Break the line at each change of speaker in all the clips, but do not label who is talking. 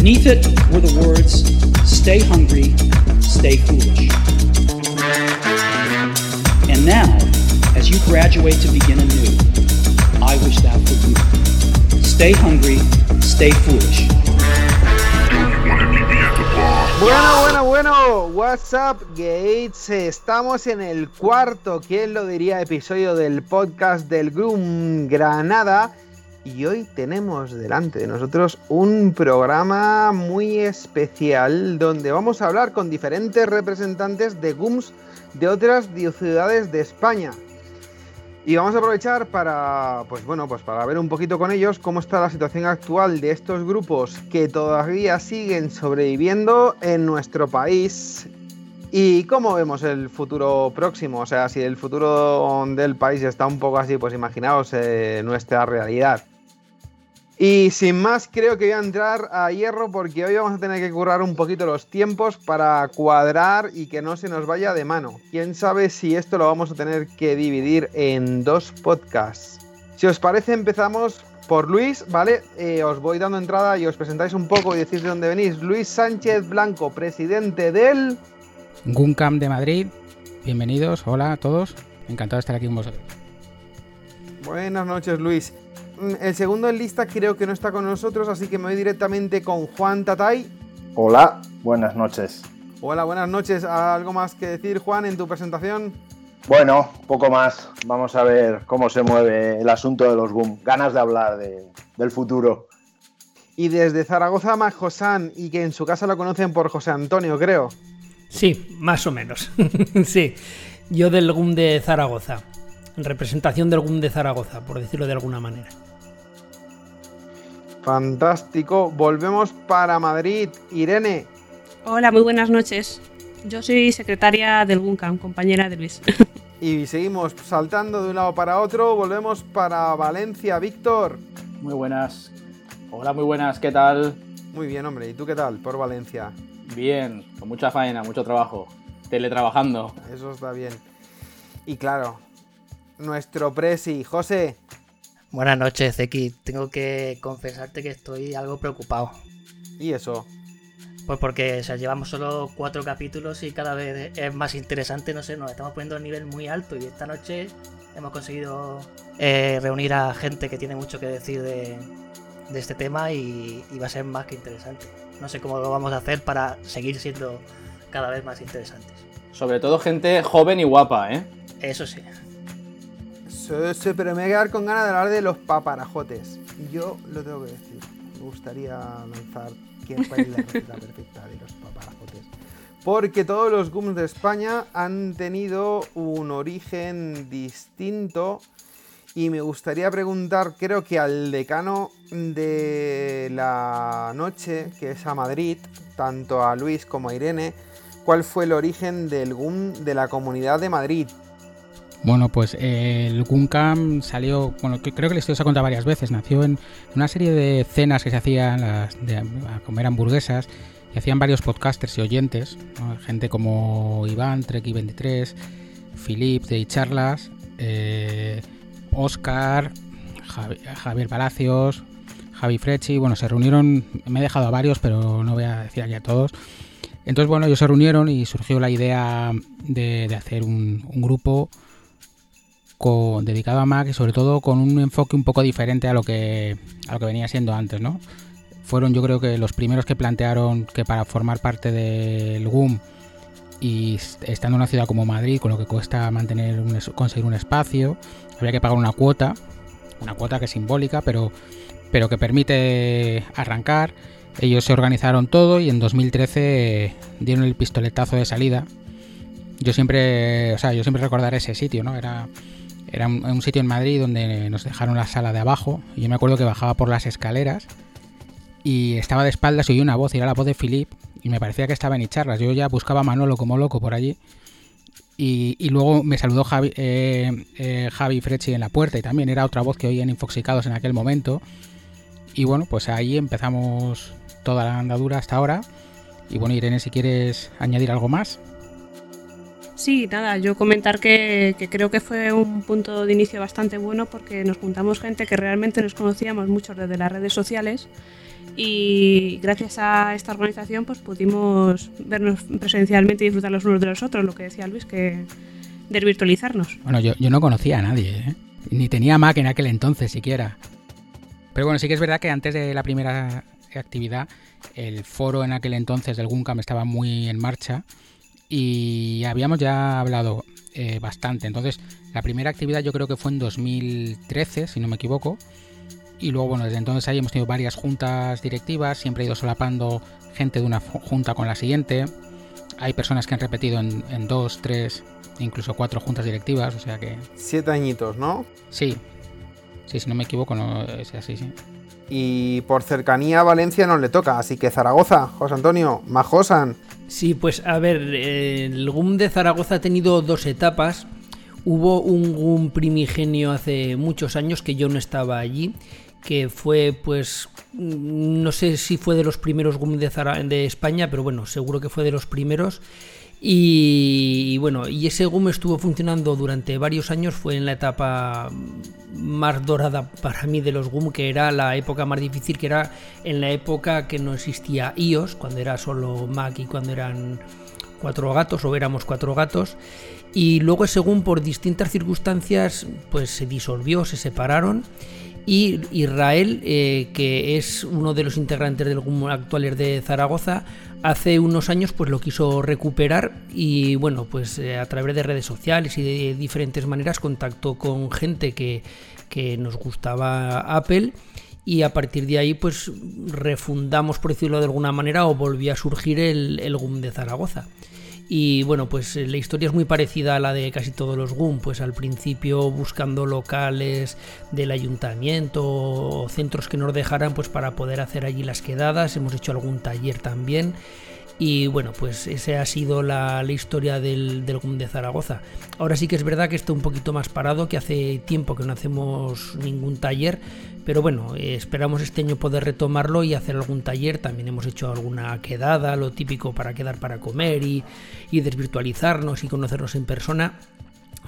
Beneath it were the words, Stay hungry, stay foolish. And now, as you graduate to begin anew, I wish that for you. Stay hungry, stay foolish.
Bueno, bueno, bueno, what's up Gates, estamos en el cuarto, ¿quién lo diría? Episodio del podcast del Groom Granada y hoy tenemos delante de nosotros un programa muy especial donde vamos a hablar con diferentes representantes de GUMS de otras ciudades de España. Y vamos a aprovechar para, pues bueno, pues para ver un poquito con ellos cómo está la situación actual de estos grupos que todavía siguen sobreviviendo en nuestro país y cómo vemos el futuro próximo. O sea, si el futuro del país está un poco así, pues imaginaos eh, nuestra realidad. Y sin más, creo que voy a entrar a hierro porque hoy vamos a tener que currar un poquito los tiempos para cuadrar y que no se nos vaya de mano. Quién sabe si esto lo vamos a tener que dividir en dos podcasts. Si os parece, empezamos por Luis, ¿vale? Eh, os voy dando entrada y os presentáis un poco y decís de dónde venís. Luis Sánchez Blanco, presidente del...
Guncam de Madrid. Bienvenidos, hola a todos. Encantado de estar aquí con vosotros.
Buenas noches, Luis. Mm, el segundo en lista creo que no está con nosotros, así que me voy directamente con Juan Tatay.
Hola, buenas noches.
Hola, buenas noches. ¿Algo más que decir, Juan, en tu presentación?
Bueno, poco más. Vamos a ver cómo se mueve el asunto de los boom. Ganas de hablar del futuro.
Y desde Zaragoza, Majosan, y que en su casa lo conocen por José Antonio, creo.
Sí, más o menos. sí, yo del GUM de Zaragoza. En representación del GUM de Zaragoza, por decirlo de alguna manera.
Fantástico. Volvemos para Madrid. Irene.
Hola, muy buenas noches. Yo soy secretaria del GUNCAM, compañera de Luis.
Y seguimos saltando de un lado para otro. Volvemos para Valencia. Víctor.
Muy buenas. Hola, muy buenas. ¿Qué tal?
Muy bien, hombre. ¿Y tú qué tal por Valencia?
Bien, con mucha faena, mucho trabajo. Teletrabajando.
Eso está bien. Y claro, nuestro presi, José.
Buenas noches, Zeki. Tengo que confesarte que estoy algo preocupado.
¿Y eso?
Pues porque o sea, llevamos solo cuatro capítulos y cada vez es más interesante, no sé, nos estamos poniendo a un nivel muy alto y esta noche hemos conseguido eh, reunir a gente que tiene mucho que decir de, de este tema y, y va a ser más que interesante. No sé cómo lo vamos a hacer para seguir siendo cada vez más interesantes.
Sobre todo gente joven y guapa, ¿eh?
Eso sí.
Pero me voy a quedar con ganas de hablar de los paparajotes. Yo lo tengo que decir. Me gustaría lanzar quién fue la receta perfecta de los paparajotes. Porque todos los gums de España han tenido un origen distinto. Y me gustaría preguntar, creo que al decano de la noche, que es a Madrid, tanto a Luis como a Irene, cuál fue el origen del GUM de la Comunidad de Madrid.
Bueno, pues eh, el Guncam salió, bueno, que creo que les he contado varias veces, nació en una serie de cenas que se hacían las de, a comer hamburguesas y hacían varios podcasters y oyentes, gente como Iván, Treki23, Philip de Charlas, eh, Oscar, Javi, Javier Palacios, Javi Frechi, bueno, se reunieron, me he dejado a varios, pero no voy a decir aquí a todos. Entonces, bueno, ellos se reunieron y surgió la idea de, de hacer un, un grupo dedicado a Mac y sobre todo con un enfoque un poco diferente a lo que a lo que venía siendo antes, ¿no? Fueron yo creo que los primeros que plantearon que para formar parte del GUM y estando en una ciudad como Madrid, con lo que cuesta mantener conseguir un espacio, había que pagar una cuota, una cuota que es simbólica, pero, pero que permite arrancar. Ellos se organizaron todo y en 2013 dieron el pistoletazo de salida. Yo siempre, o sea, yo siempre recordaré ese sitio, ¿no? Era era un, sitio en Madrid donde nos dejaron la sala de abajo. Y yo me acuerdo que bajaba por las escaleras y estaba de espaldas y oí una voz, era la voz de Philip. Y me parecía que estaba en charlas. Yo ya buscaba a Manolo como loco por allí. Y, luego me saludó Javi, eh, eh, Javi Frecci en la puerta y también era otra voz que oían Infoxicados en aquel momento. Y bueno, pues ahí empezamos toda la andadura hasta ahora. Y bueno, Irene, si quieres añadir algo más.
Sí, nada, yo comentar que, creo que fue un punto de inicio bastante bueno porque nos juntamos gente que realmente nos conocíamos muchos desde las redes sociales y gracias a esta organización pues pudimos vernos presencialmente y disfrutar los unos de los otros, lo que decía Luis, que desvirtualizarnos.
Bueno, yo, yo no conocía a nadie, ¿eh? ni tenía Mac en aquel entonces siquiera. Pero bueno, sí que es verdad que antes de la primera actividad, el foro en aquel entonces del Guncam estaba muy en marcha y habíamos ya hablado eh, bastante. Entonces, la primera actividad yo creo que fue en 2013, si no me equivoco. Y luego, bueno, desde entonces ahí hemos tenido varias juntas directivas, siempre he ido solapando gente de una junta con la siguiente. Hay personas que han repetido en, en dos, tres, incluso cuatro juntas directivas, o sea que...
Siete añitos, ¿no?
Sí, sí, si no me equivoco, no es así, sí.
Y por cercanía a Valencia nos le toca, así que Zaragoza, José Antonio, Majosan.
Sí, pues a ver, el GUM de Zaragoza ha tenido dos etapas. Hubo un GUM primigenio hace muchos años que yo no estaba allí, que fue pues no sé si fue de los primeros GUM de, de España, pero bueno, seguro que fue de los primeros y, bueno, y ese GUM estuvo funcionando durante varios años, fue en la etapa más dorada para mí de los GUM, que era la época más difícil, que era en la época que no existía iOS, cuando era solo Mac y cuando eran cuatro gatos o éramos cuatro gatos. Y luego ese GUM por distintas circunstancias pues se disolvió, se separaron y Israel, eh, que es uno de los integrantes del GUM actuales de Zaragoza, hace unos años pues lo quiso recuperar y bueno pues eh, a través de redes sociales y de diferentes maneras contactó con gente que, que nos gustaba Apple y a partir de ahí pues refundamos por decirlo de alguna manera o volvió a surgir el, el GUM de Zaragoza. Y bueno, pues la historia es muy parecida a la de casi todos los GUM, pues al principio buscando locales del ayuntamiento o centros que nos dejaran pues para poder hacer allí las quedadas, hemos hecho algún taller también. Y bueno, pues esa ha sido la, historia del, del, GUM de Zaragoza. Ahora sí que es verdad que está un poquito más parado, que hace tiempo que no hacemos ningún taller, pero bueno, eh, esperamos este año poder retomarlo y hacer algún taller. También hemos hecho alguna quedada, lo típico para quedar para comer y, y desvirtualizarnos y conocernos en persona.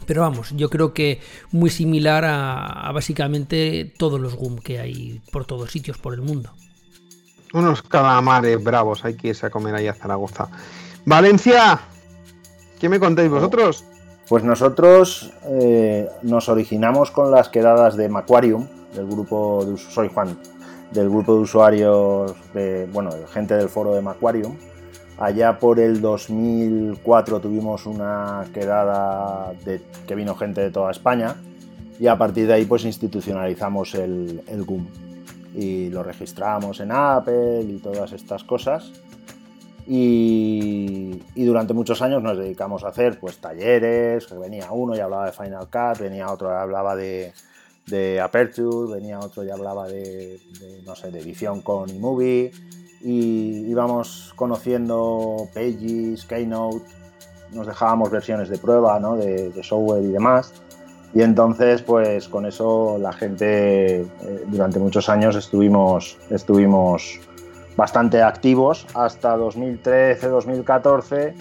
Pero vamos, yo creo que muy similar a, a básicamente todos los GUM que hay por todos sitios por el mundo.
Unos calamares bravos, hay que irse a comer ahí a Zaragoza. Valencia, ¿qué me contáis vosotros?
Pues nosotros eh, nos originamos con las quedadas de Macquarium, del grupo de soy Juan, del grupo de usuarios de, bueno, de gente del foro de Macquarium. Allá por el 2004 tuvimos una quedada de, que vino gente de toda España y a partir de ahí pues institucionalizamos el, el GUM y lo registramos en Apple y todas estas cosas. Y, durante muchos años nos dedicamos a hacer pues talleres, venía uno y hablaba de Final Cut, venía otro y hablaba de, de Aperture, venía otro y hablaba de, de, no sé, de edición con eMovie y íbamos conociendo Pages, Keynote, nos dejábamos versiones de prueba ¿no? de software y demás y entonces, pues con eso la gente eh, durante muchos años estuvimos, estuvimos bastante activos hasta 2013-2014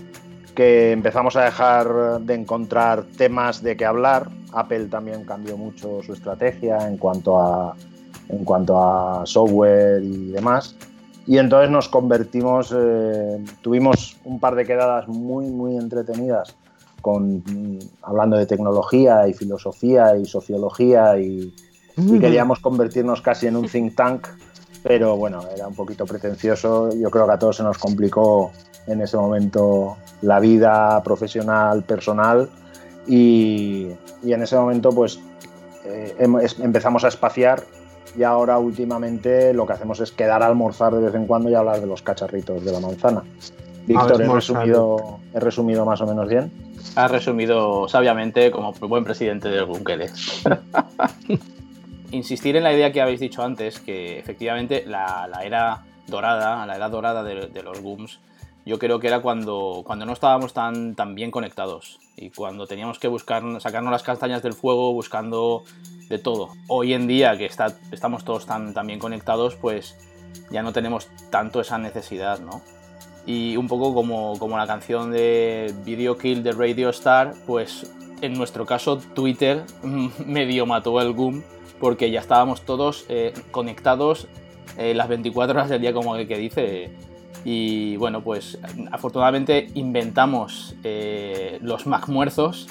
que empezamos a dejar de encontrar temas de qué hablar. Apple también cambió mucho su estrategia en cuanto a, en cuanto a software y demás. Y entonces nos convertimos, eh, tuvimos un par de quedadas muy, muy entretenidas con, hablando de tecnología y filosofía y sociología y, y, queríamos convertirnos casi en un think tank, pero bueno, era un poquito pretencioso. Yo creo que a todos se nos complicó en ese momento la vida profesional, personal y, y en ese momento pues eh, empezamos a espaciar y ahora últimamente lo que hacemos es quedar a almorzar de vez en cuando y hablar de los cacharritos de la manzana. Víctor, ¿he resumido, ¿he resumido más o menos bien?
Ha resumido sabiamente como buen presidente del Gunkele. Insistir en la idea que habéis dicho antes, que efectivamente la, la era dorada, la era dorada de, de, los GUMs, yo creo que era cuando, cuando no estábamos tan, tan bien conectados y cuando teníamos que buscar, sacarnos las castañas del fuego buscando de todo. Hoy en día que está, estamos todos tan, tan bien conectados, pues ya no tenemos tanto esa necesidad, ¿no? Y un poco como, como la canción de Video Kill de Radio Star, pues en nuestro caso Twitter medio mató el GUM porque ya estábamos todos eh, conectados eh, las 24 horas del día, como el que dice. Y bueno, pues afortunadamente inventamos eh, los MacMuerzos,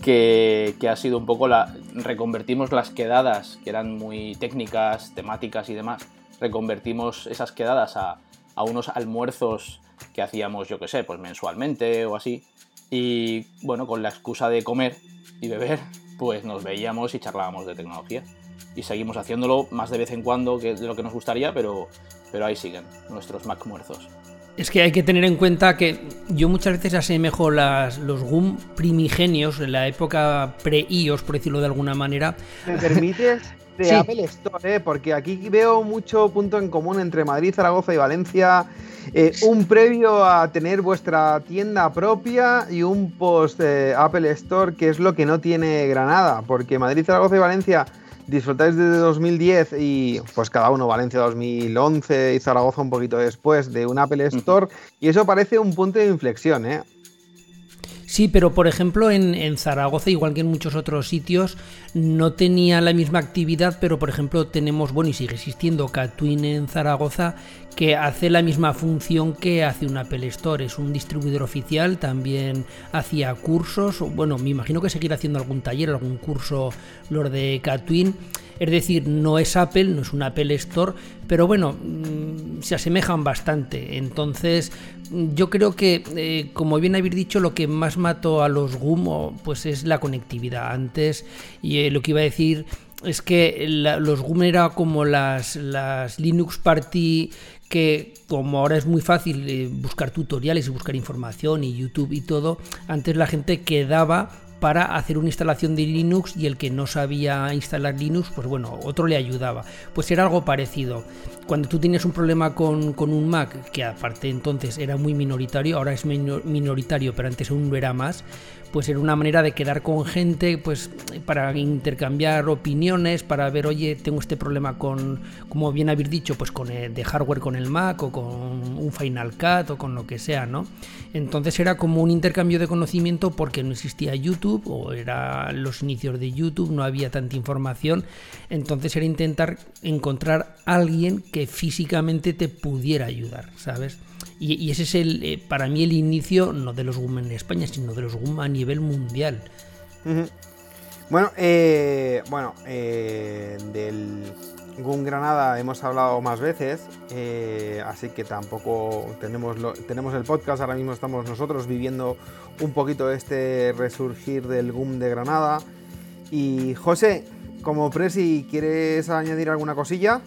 que, que ha sido un poco la. Reconvertimos las quedadas, que eran muy técnicas, temáticas y demás, reconvertimos esas quedadas a, a unos almuerzos que hacíamos, yo qué sé, pues mensualmente o así. Y bueno, con la excusa de comer y beber, pues nos veíamos y charlábamos de tecnología. Y seguimos haciéndolo más de vez en cuando que de lo que nos gustaría, pero, pero ahí siguen nuestros Mac muertos.
Es que hay que tener en cuenta que yo muchas veces asemejo las, los GUM primigenios en la época pre-IOS, por decirlo de alguna manera.
¿Me permites? De
Sí.
Apple Store, ¿eh? porque aquí veo mucho punto en común entre Madrid, Zaragoza y Valencia. Eh, un previo a tener vuestra tienda propia y un post eh, Apple Store, que es lo que no tiene Granada, porque Madrid, Zaragoza y Valencia disfrutáis desde 2010 y pues cada uno Valencia 2011 y Zaragoza un poquito después de un Apple Store y eso parece un punto de inflexión, ¿eh?
Sí, pero por ejemplo en, Zaragoza, igual que en muchos otros sitios, no tenía la misma actividad, pero por ejemplo tenemos, bueno, y sigue existiendo Catwin en Zaragoza, que hace la misma función que hace un Apple Store. Es un distribuidor oficial, también hacía cursos, bueno, me imagino que seguirá haciendo algún taller, algún curso, los de Catwin. Es decir, no es Apple, no es un Apple Store, pero bueno, mm, se asemejan bastante. Entonces, yo creo que, eh, como bien habéis dicho, lo que más mató a los GUM o, pues es la conectividad. Antes, y eh, lo que iba a decir es que los GUM era como las, las Linux Party que como ahora es muy fácil eh, buscar tutoriales y buscar información y YouTube y todo, antes la gente quedaba para hacer una instalación de Linux y el que no sabía instalar Linux, pues bueno, otro le ayudaba. Pues era algo parecido. Cuando tú tienes un problema con, con un Mac, que aparte entonces era muy minoritario, ahora es minor- minoritario, pero antes aún lo era más, pues era una manera de quedar con gente, pues para intercambiar opiniones, para ver, oye, tengo este problema con, como bien habéis dicho, pues con el, de hardware con el Mac o con un Final Cut o con lo que sea, ¿no? Entonces era como un intercambio de conocimiento porque no existía YouTube o era los inicios de YouTube, no había tanta información, entonces era intentar encontrar a alguien que físicamente te pudiera ayudar, ¿sabes? Y, ese es el, eh, para mí el inicio no de los GUM en España, sino de los GUM a nivel mundial.
Bueno, eh, bueno, eh, del GUM Granada hemos hablado más veces, eh, así que tampoco tenemos, lo- tenemos el podcast, ahora mismo estamos nosotros viviendo un poquito este resurgir del GUM de Granada. Y José, como presi, ¿quieres añadir alguna cosilla?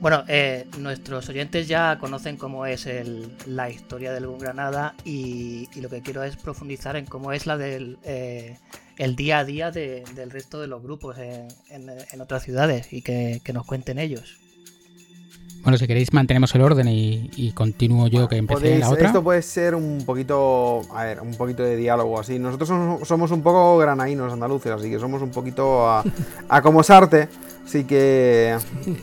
Bueno, eh, nuestros oyentes ya conocen cómo es el- la historia del Granada y, lo que quiero es profundizar en cómo es la del eh, el día a día de- del resto de los grupos en otras ciudades y que, que nos cuenten ellos.
Bueno, si queréis mantenemos el orden y, y continúo yo que empecé
Podéis-
la otra.
Esto puede ser un poquito, a ver, un poquito de diálogo así. Nosotros somos, somos un poco granaínos andaluces, así que somos un poquito a, a como Sarte. Así que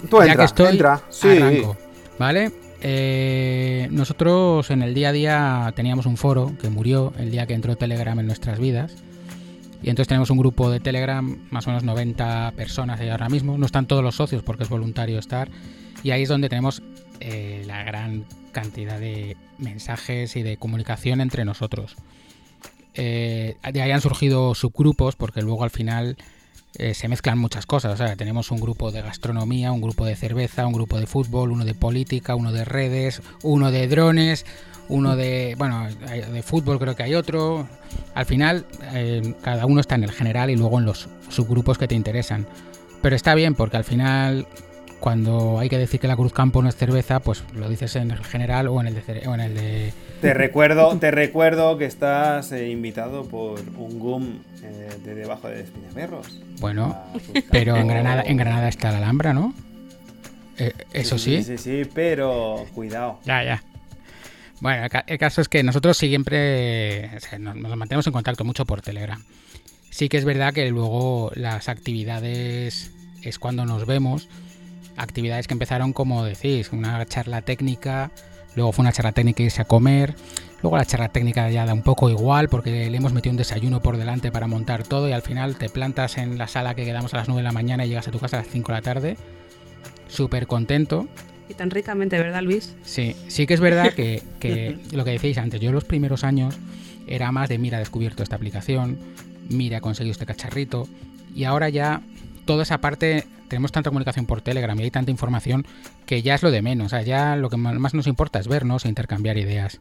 tú
ya
entra,
que estoy,
entra. Sí.
arranco, ¿vale? Eh, nosotros en el día a día teníamos un foro que murió el día que entró Telegram en nuestras vidas. Y entonces tenemos un grupo de Telegram, más o menos 90 personas ahí ahora mismo. No están todos los socios porque es voluntario estar. Y ahí es donde tenemos eh, la gran cantidad de mensajes y de comunicación entre nosotros. Eh, de ahí han surgido subgrupos porque luego al final eh, se mezclan muchas cosas. O sea, tenemos un grupo de gastronomía, un grupo de cerveza, un grupo de fútbol, uno de política, uno de redes, uno de drones, uno de, bueno, de fútbol creo que hay otro. Al final, cada uno está en el general y luego en los subgrupos que te interesan. Pero está bien porque al final, cuando hay que decir que la Cruz Campo no es cerveza, pues lo dices en el general o en el de, o en el de
Te recuerdo, te recuerdo que estás eh, invitado por un GUM eh, de debajo de Espiñaperros.
bueno,
A Cruz
pero en. Granada, en Granada está la Alhambra, ¿no? Eh, eso sí.
Sí, sí, pero cuidado.
Ya, ya. Bueno, el, ca- el caso es que nosotros siempre o sea, nos, nos mantenemos en contacto mucho por Telegram. Sí que es verdad que luego las actividades es cuando nos vemos. Actividades que empezaron, como decís, una charla técnica luego fue una charla técnica irse a comer, luego la charla técnica ya da un poco igual porque le hemos metido un desayuno por delante para montar todo y al final te plantas en la sala que quedamos a las 9 de la mañana y llegas a tu casa a las 5 de la tarde, súper contento.
Y tan ricamente, ¿verdad, Luis?
Sí, sí que es verdad que, que lo que decíais antes, yo los primeros años era más de mira, he descubierto esta aplicación, mira, he conseguido este cacharrito, y ahora ya toda esa parte, tenemos tanta comunicación por Telegram y hay tanta información que ya es lo de menos, o sea, ya lo que más nos importa es vernos e intercambiar ideas.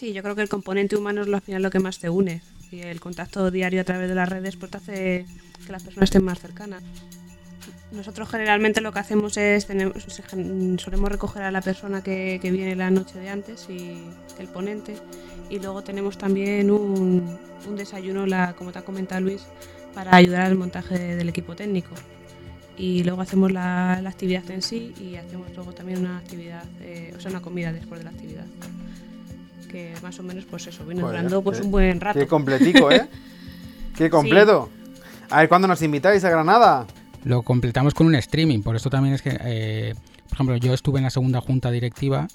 Sí, yo creo que el componente humano es lo, al final lo que más te une. Y el contacto diario a través de las redes pues, te hace que las personas estén más cercanas. Nosotros generalmente lo que hacemos es, tenemos, solemos recoger a la persona que, que, viene la noche de antes y el ponente y luego tenemos también un, un desayuno, la, como te ha comentado Luis, para ayudar al montaje del equipo técnico. Y luego hacemos la, la actividad en sí y hacemos luego también una actividad, eh, o sea, una comida después de la actividad. Que más o menos, pues eso, viene durando pues, un buen rato.
Qué completico, ¿eh? qué completo. A ver, ¿cuándo nos invitáis a Granada?
Lo completamos con un streaming, por eso también es que, eh, por ejemplo, yo estuve en la segunda junta directiva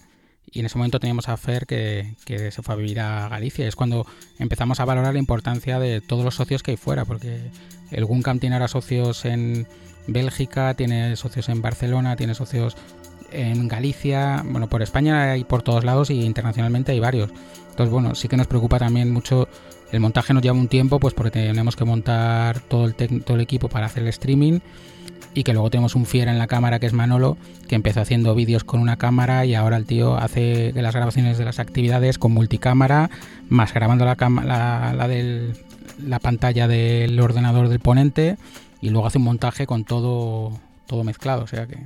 y en ese momento teníamos a Fer que, que, se fue a vivir a Galicia. Es cuando empezamos a valorar la importancia de todos los socios que hay fuera, porque el Guncam tiene ahora socios en Bélgica, tiene socios en Barcelona, tiene socios en Galicia, bueno, por España hay por todos lados y internacionalmente hay varios. Entonces, bueno, sí que nos preocupa también mucho el montaje nos lleva un tiempo, pues porque tenemos que montar todo el, todo el equipo para hacer el streaming y que luego tenemos un fiera en la cámara que es Manolo, que empezó haciendo vídeos con una cámara y ahora el tío hace las grabaciones de las actividades con multicámara, más grabando la, la, la, del, la pantalla del ordenador del ponente y luego hace un montaje con todo, todo mezclado, o sea que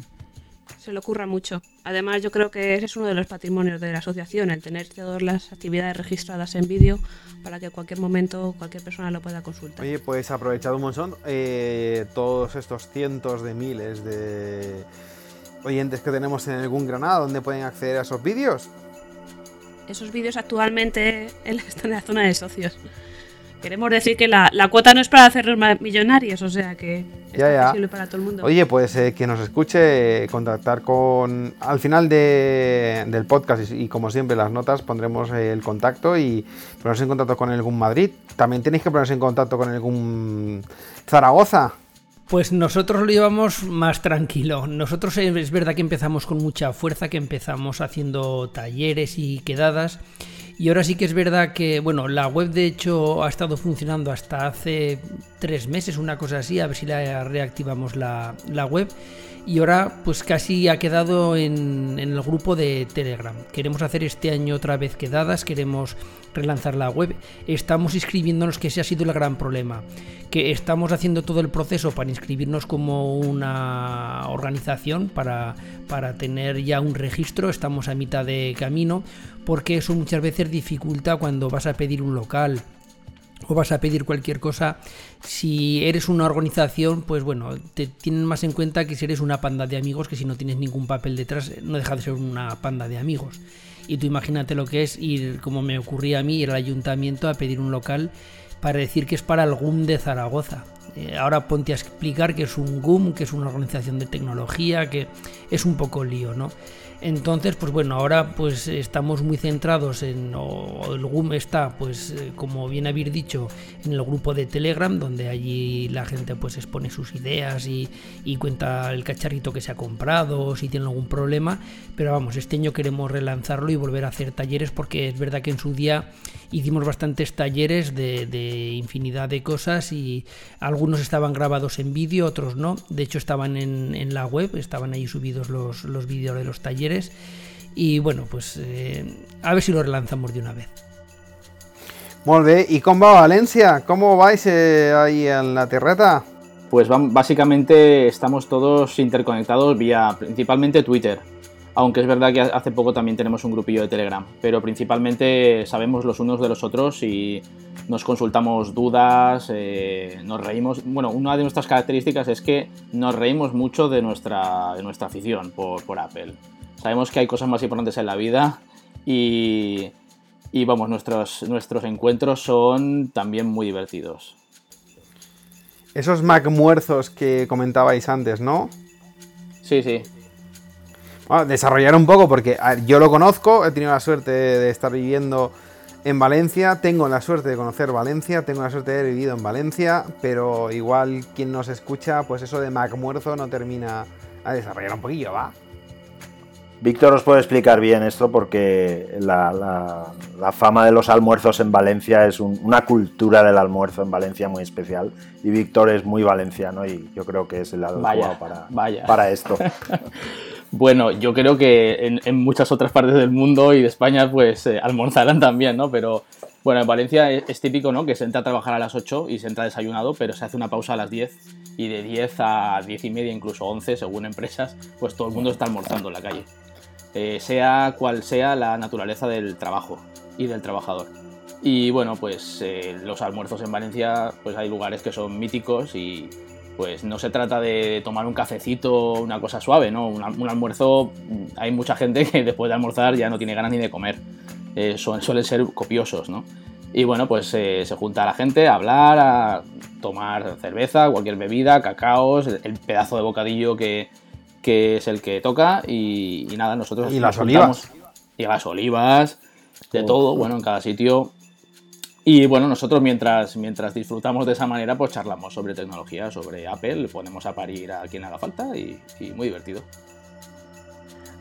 se le ocurra mucho. Además, yo creo que ese es uno de los patrimonios de la asociación, el tener todas las actividades registradas en vídeo para que en cualquier momento cualquier persona lo pueda consultar.
Oye, pues aprovechado un montón eh, todos estos cientos de miles de oyentes que tenemos en algún Granada, ¿dónde pueden acceder a esos vídeos?
Esos vídeos actualmente están en la zona de socios. Queremos decir que la, la, cuota no es para hacerlos millonarios, o sea que es posible para todo el mundo.
Oye, pues eh, que nos escuche, contactar con. Al final de, del podcast y, y, como siempre, las notas pondremos el contacto y ponernos en contacto con el GUM Madrid. También tenéis que ponerse en contacto con el GUM Zaragoza.
Pues nosotros lo llevamos más tranquilo. Nosotros es verdad que empezamos con mucha fuerza, que empezamos haciendo talleres y quedadas. Y ahora sí que es verdad que, bueno, la web de hecho ha estado funcionando hasta hace tres meses, una cosa así, a ver si la reactivamos la, la web. Y ahora pues casi ha quedado en, en, el grupo de Telegram. Queremos hacer este año otra vez quedadas, queremos relanzar la web. Estamos inscribiéndonos, que ese ha sido el gran problema. Que estamos haciendo todo el proceso para inscribirnos como una organización, para, para tener ya un registro. Estamos a mitad de camino, porque eso muchas veces dificulta cuando vas a pedir un local o vas a pedir cualquier cosa, si eres una organización, pues bueno, te tienen más en cuenta que si eres una panda de amigos, que si no tienes ningún papel detrás, no deja de ser una panda de amigos. Y tú imagínate lo que es ir, como me ocurría a mí, ir al ayuntamiento a pedir un local para decir que es para el GUM de Zaragoza. Eh, ahora ponte a explicar que es un GUM, que es una organización de tecnología, que es un poco lío, ¿no? Entonces, pues bueno, ahora pues estamos muy centrados en, o el GUM está, pues eh, como bien habéis dicho, en el grupo de Telegram, donde allí la gente pues expone sus ideas y, cuenta el cacharrito que se ha comprado, si tiene algún problema, pero vamos, este año queremos relanzarlo y volver a hacer talleres porque es verdad que en su día hicimos bastantes talleres de, infinidad de cosas y algunos estaban grabados en vídeo, otros no, de hecho estaban en, la web, estaban ahí subidos los vídeos de los talleres y bueno, pues eh, a ver si lo relanzamos de una vez.
Molt bé, ¿y cómo va Valencia? ¿Cómo vais eh, ahí en la terreta?
Pues básicamente estamos todos interconectados vía principalmente Twitter. Aunque es verdad que hace poco también tenemos un grupillo de Telegram, pero principalmente sabemos los unos de los otros y nos consultamos dudas, eh, nos reímos. Bueno, una de nuestras características es que nos reímos mucho de nuestra, de nuestra afición por, por Apple. Sabemos que hay cosas más importantes en la vida y, y vamos, nuestros, nuestros encuentros son también muy divertidos.
Esos Mac muerzos que comentabais antes, ¿no?
Sí, sí.
Bueno, desarrollar un poco, porque yo lo conozco, he tenido la suerte de estar viviendo en Valencia, tengo la suerte de conocer Valencia, tengo la suerte de haber vivido en Valencia, pero igual quien nos escucha, pues eso de Macmuerzo no termina a desarrollar un poquillo, ¿va?
Víctor os puede explicar bien esto porque la, fama de los almuerzos en Valencia es una cultura del almuerzo en Valencia muy especial y Víctor es muy valenciano y yo creo que es el adecuado para, para esto.
bueno, yo creo que en, muchas otras partes del mundo y de España pues eh, almorzarán también, ¿no? Pero bueno, en Valencia es, típico, ¿no? Que se entra a trabajar a las 8 y se entra desayunado, pero se hace una pausa a las 10 y de 10 a 10 y media, incluso 11, según empresas, pues todo el mundo está almorzando en la calle. Eh, sea cual sea la naturaleza del trabajo y del trabajador. Y bueno, pues eh, los almuerzos en Valencia, pues hay lugares que son míticos y pues no se trata de tomar un cafecito, una cosa suave, ¿no? Un, almuerzo, hay mucha gente que después de almorzar ya no tiene ganas ni de comer. Eh, suelen ser copiosos, ¿no? Y bueno, pues se junta la gente a hablar, a tomar cerveza, cualquier bebida, cacaos, el pedazo de bocadillo que, que es el que toca y, nada, nosotros...
Y las olivas.
Y las olivas, de todo, bueno, en cada sitio. Y bueno, nosotros mientras, mientras disfrutamos de esa manera, pues charlamos sobre tecnología, sobre Apple, le ponemos a parir a quien haga falta y, muy divertido.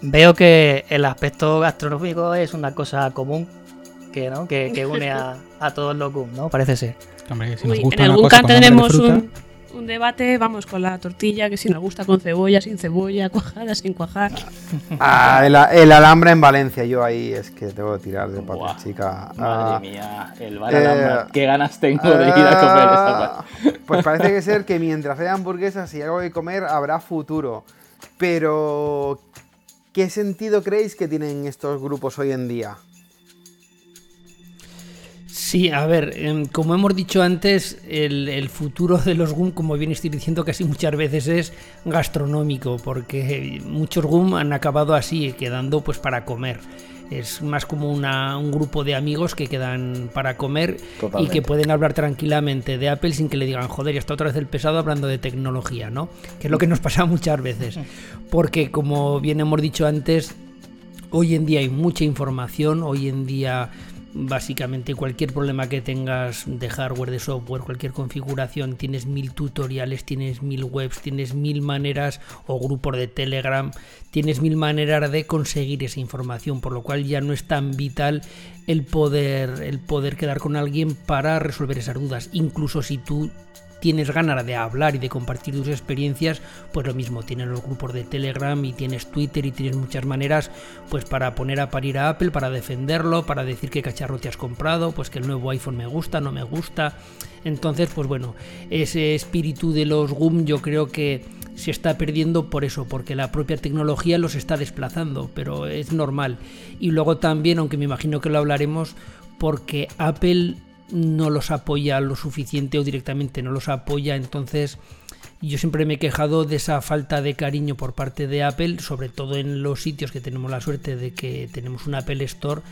Veo que el aspecto gastronómico es una cosa común que, ¿no? que, une a, todos los GUM, ¿no? Parece ser.
en el GUM tenemos un un debate, vamos, con la tortilla, que si nos gusta con cebolla, sin cebolla, cuajada, sin cuajar.
Ah, el, alambre en Valencia, yo ahí es que tengo que tirar de pata chica.
Madre ah, mía, el bar eh, Qué ganas tengo de ir a comer esta
ah, Pues parece que ser que mientras haya hamburguesas y algo que comer, habrá futuro. Pero, ¿qué sentido creéis que tienen estos grupos hoy en día?
Sí, a ver, em, como hemos dicho antes, el, futuro de los GUM, como bien estoy diciendo casi muchas veces, es gastronómico, porque muchos GUM han acabado así, quedando pues para comer. Es más como un grupo de amigos que quedan para comer y que pueden hablar tranquilamente de Apple sin que le digan, joder, ya está otra vez el pesado hablando de tecnología, ¿no? Que es lo que nos pasa muchas veces. Porque, como bien hemos dicho antes, hoy en día hay mucha información, hoy en día básicamente cualquier problema que tengas de hardware, de software, cualquier configuración, tienes mil tutoriales, tienes mil webs, tienes mil maneras o grupos de Telegram, tienes mil maneras de conseguir esa información, por lo cual ya no es tan vital el poder el poder quedar con alguien para resolver esas dudas, incluso si tú tienes ganas de hablar y de compartir tus experiencias, pues lo mismo, tienes los grupos de Telegram y tienes Twitter y tienes muchas maneras pues para poner a parir a Apple, para defenderlo, para decir qué cacharro te has comprado, pues que el nuevo iPhone me gusta, no me gusta. Entonces, pues bueno, ese espíritu de los GUM yo creo que se está perdiendo por eso, porque la propia tecnología los está desplazando, pero es normal. Y luego también, aunque me imagino que lo hablaremos, porque Apple no los apoya lo suficiente o directamente no los apoya, entonces yo siempre me he quejado de esa falta de cariño por parte de Apple, sobre todo en los sitios que tenemos la suerte de que tenemos un Apple Store.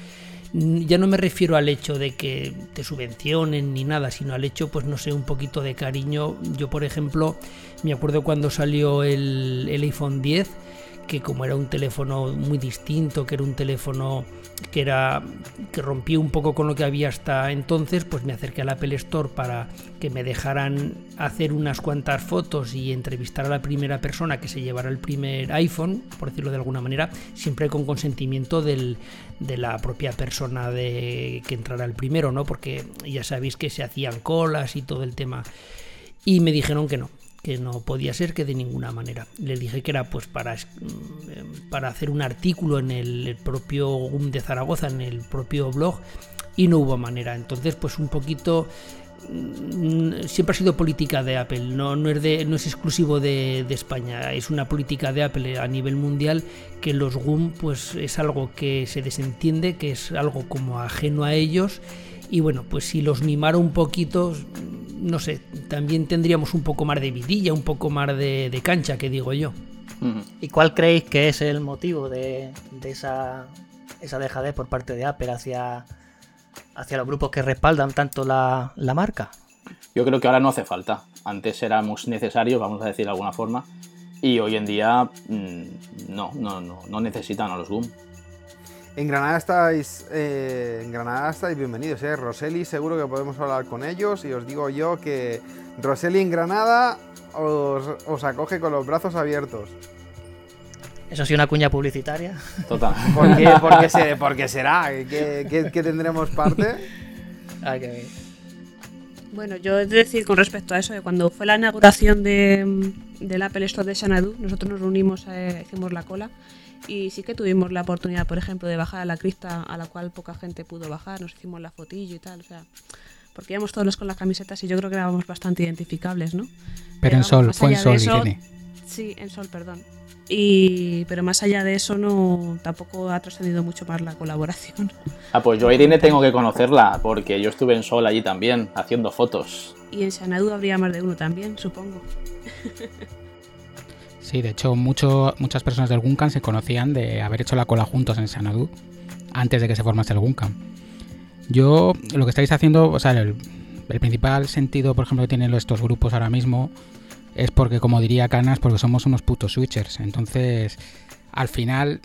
Ya no me refiero al hecho de que te subvencionen ni nada, sino al hecho, pues no sé, un poquito de cariño. Yo, por ejemplo, me acuerdo cuando salió el, el iPhone 10, que como era un teléfono muy distinto, que era un teléfono que era que rompía un poco con lo que había hasta entonces, pues me acerqué al Apple Store para que me dejaran hacer unas cuantas fotos y entrevistar a la primera persona que se llevara el primer iPhone, por decirlo de alguna manera, siempre con consentimiento de la propia persona de que entrara el primero, ¿no? Porque ya sabéis que se hacían colas y todo el tema. Y me dijeron que no, que no podía ser que de ninguna manera. Le dije que era pues para, mm, para hacer un artículo en el, propio GUM de Zaragoza, en el propio blog, y no hubo manera. Entonces, pues un poquito mm, siempre ha sido política de Apple, no, no, es, de, no es exclusivo de, de, España, es una política de Apple a nivel mundial que los GUM pues es algo que se desentiende, que es algo como ajeno a ellos y bueno, pues si los mimara un poquito, no sé, también tendríamos un poco más de vidilla, un poco más de, cancha, que digo yo.
¿Y cuál creéis que es el motivo de, esa, esa dejadez por parte de Apple hacia, hacia los grupos que respaldan tanto la, marca?
Yo creo que ahora no hace falta. Antes éramos necesarios, vamos a decir de alguna forma, y hoy en día mm, no, no, no, no necesitan a los GUM.
En Granada estáis, eh, en Granada estáis bienvenidos, ¿eh? Roseli seguro que podemos hablar con ellos y os digo yo que Roseli en Granada os, os acoge con los brazos abiertos.
Eso sí, una cuña publicitaria.
Total.
¿Por qué, por qué se- por qué será? ¿Qué, qué- qué tendremos parte?
Ay, qué bien.
Bueno, yo he de decir con respecto a eso, que cuando fue la inauguración de, del Apple Store de Xanadu, nosotros nos reunimos, eh, hicimos la cola y sí que tuvimos la oportunidad, por ejemplo, de bajar a la crista a la cual poca gente pudo bajar, nos hicimos la fotillo y tal, o sea, porque íbamos todos con las camisetas y yo creo que éramos bastante identificables, ¿no?
Pero en
vamos,
sol, fue en sol,
eso-
Irene.
Sí, en sol, perdón. Y, pero más allá de eso, no tampoco ha trascendido mucho más la colaboración.
Ah, pues yo a Irene tengo que conocerla, porque yo estuve en Sol allí también, haciendo fotos.
Y en Xanadu habría más de uno también, supongo.
Sí, de hecho, mucho, muchas personas del Guncan se conocían de haber hecho la cola juntos en Sanadu antes de que se formase el Guncan. Yo, lo que estáis haciendo, o sea, el, principal sentido, por ejemplo, que tienen estos grupos ahora mismo es porque, como diría Canas, porque somos unos putos switchers. Entonces, al final,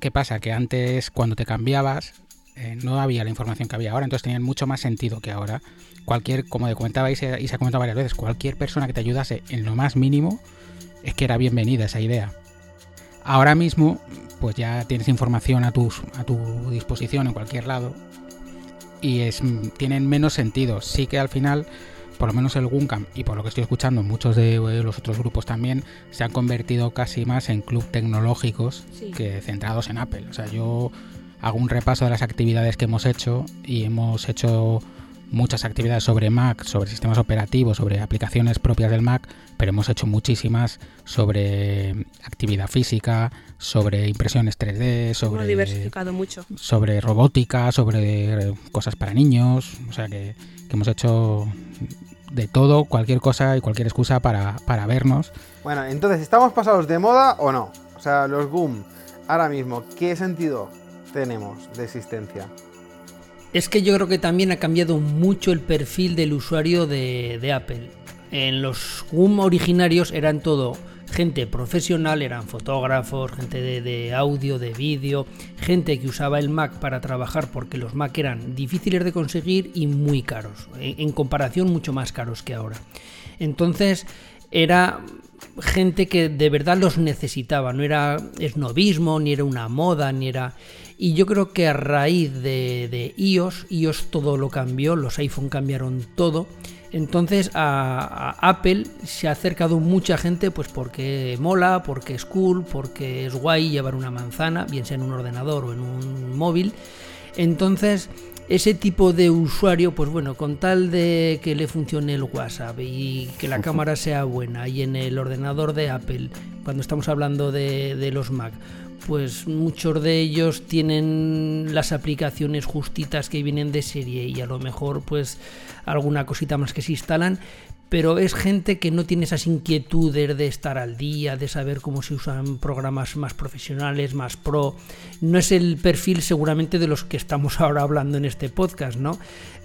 ¿qué pasa? Que antes, cuando te cambiabas, eh, no había la información que había ahora, entonces tenían mucho más sentido que ahora. Cualquier, como comentabais y se, y se ha comentado varias veces, cualquier persona que te ayudase en lo más mínimo, es que era bienvenida esa idea. Ahora mismo, pues ya tienes información a, tus, a tu disposición en cualquier lado y es, tienen menos sentido. Sí que al final, por lo menos el Guncam y por lo que estoy escuchando, muchos de eh, los otros grupos también se han convertido casi más en club tecnológicos
Sí.
que centrados en Apple. O sea, yo hago un repaso de las actividades que hemos hecho y hemos hecho muchas actividades sobre Mac, sobre sistemas operativos, sobre aplicaciones propias del Mac, pero hemos hecho muchísimas sobre actividad física, sobre impresiones 3D,
Hemos
sobre
diversificado mucho.
sobre robótica, sobre eh, cosas para niños, o sea que, que hemos hecho de todo, cualquier cosa y cualquier excusa para, para vernos.
Bueno, entonces, ¿estamos pasados de moda o no? O sea, los boom, ahora mismo, ¿qué sentido tenemos de existencia?
Es que yo creo que también ha cambiado mucho el perfil del usuario de, Apple. En los GUM originarios eran todo gente profesional, eran fotógrafos, gente de, de audio, de vídeo, gente que usaba el Mac para trabajar porque los Mac eran difíciles de conseguir y muy caros, en, en comparación mucho más caros que ahora. Entonces era gente que de verdad los necesitaba, no era esnovismo, ni era una moda, ni era... Y yo creo que a raíz de, de iOS, iOS todo lo cambió, los iPhone cambiaron todo. Entonces a, a Apple se ha acercado mucha gente pues porque mola, porque es cool, porque es guay llevar una manzana, bien sea en un ordenador o en un móvil. Entonces ese tipo de usuario, pues bueno, con tal de que le funcione el WhatsApp y que la cámara sea buena y en el ordenador de Apple, cuando estamos hablando de, de los Mac, pues muchos de ellos tienen las aplicaciones justitas que vienen de serie y a lo mejor pues alguna cosita más que se instalan, pero es gente que no tiene esas inquietudes de estar al día, de saber cómo se usan programas más profesionales, más pro. No es el perfil seguramente de los que estamos ahora hablando en este podcast, ¿no?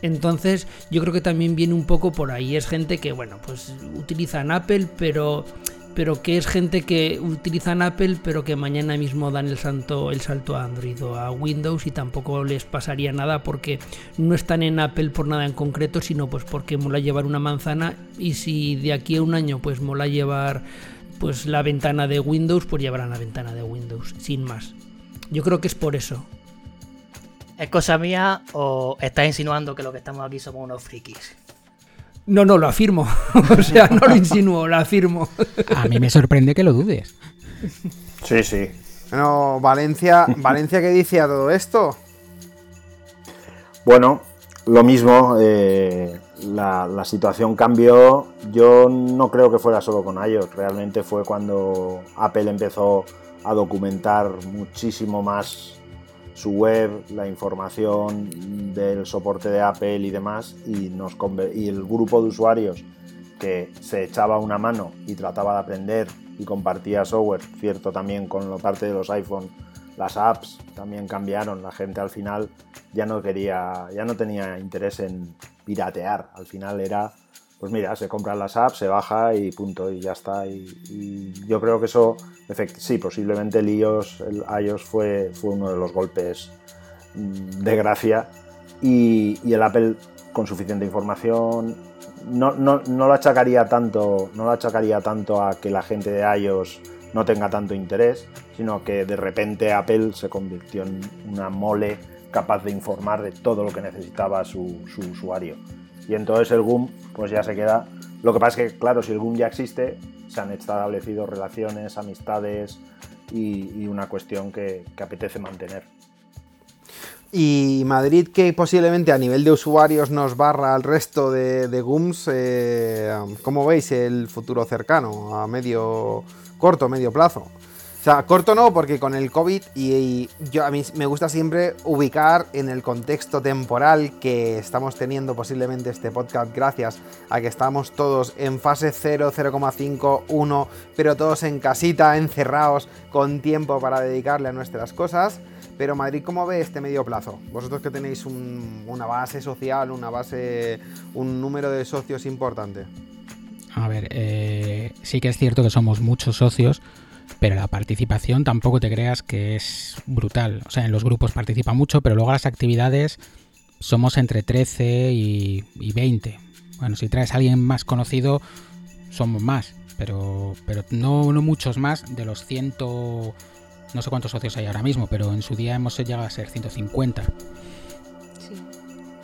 Entonces yo creo que también viene un poco por ahí. Es gente que, bueno, pues utilizan Apple, pero pero que es gente que utilizan Apple pero que mañana mismo dan el salto, el salto a Android o a Windows y tampoco les pasaría nada porque no están en Apple por nada en concreto, sino pues porque mola llevar una manzana y si de aquí a un año pues mola llevar pues la ventana de Windows, pues llevarán la ventana de Windows, sin más. Yo creo que es por eso.
¿Es cosa mía o estás insinuando que lo que estamos aquí somos unos frikis?
No, no, lo afirmo. o sea, no lo insinúo, lo afirmo.
A mí me sorprende que lo dudes.
Sí, sí.
No, Valencia, Valencia, ¿qué dice a todo esto?
Bueno, lo mismo, eh, la, la situación cambió. Yo no creo que fuera solo con iOS, realmente fue cuando Apple empezó a documentar muchísimo más su web, la información del soporte de Apple y demás, y, nos y el grupo de usuarios que se echaba una mano y trataba de aprender y compartía software, cierto también con la parte de los iPhone, las apps también cambiaron, la gente al final ya no quería, ya no tenía interés en piratear, al final era pues mira, se compran las apps, se baja y punto, y ya está. Y, yo creo que eso, sí, posiblemente el iOS, el iOS fue, fue uno de los golpes mm, de gracia y, el Apple con suficiente información no, no, no, lo achacaría tanto, no lo achacaría tanto a que la gente de iOS no tenga tanto interés, sino que de repente Apple se convirtió en una mole capaz de informar de todo lo que necesitaba su, su usuario y entonces el GUM pues ya se queda. Lo que pasa es que, claro, si el GUM ya existe, se han establecido relaciones, amistades y, una cuestión que, apetece mantener.
Y Madrid, que posiblemente a nivel de usuarios nos barra al resto de, GUMs, eh, ¿cómo veis el futuro cercano, a medio, corto, medio plazo? O sea, corto no, porque con el COVID y, yo a mí me gusta siempre ubicar en el contexto temporal que estamos teniendo posiblemente este podcast gracias a que estamos todos en fase 0, 0,5, 1, pero todos en casita, encerrados, con tiempo para dedicarle a nuestras cosas. Pero Madrid, ¿cómo ve este medio plazo? Vosotros que tenéis una base social, una base, un número de socios importante.
A ver, eh, sí que es cierto que somos muchos socios, pero la participación tampoco te creas que es brutal. O sea, en los grupos participa mucho, pero luego las actividades somos entre 13 y, 20. Bueno, si traes a alguien más conocido, somos más, pero, pero no, no muchos más de los 100, no sé cuántos socios hay ahora mismo, pero en su día hemos llegado a ser 150.
Sí,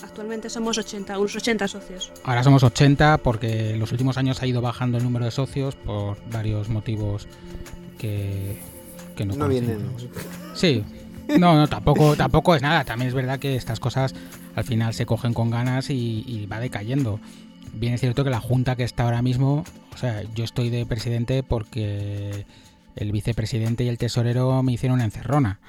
actualmente somos 80, unos 80 socios.
Ahora somos 80 porque en los últimos años ha ido bajando el número de socios por varios motivos que,
no, vienen.
Sí, no, no, tampoco, tampoco es nada. También es verdad que estas cosas al final se cogen con ganas y, va decayendo. Bien es cierto que la junta que está ahora mismo, o sea, yo estoy de presidente porque el vicepresidente y el tesorero me hicieron una encerrona.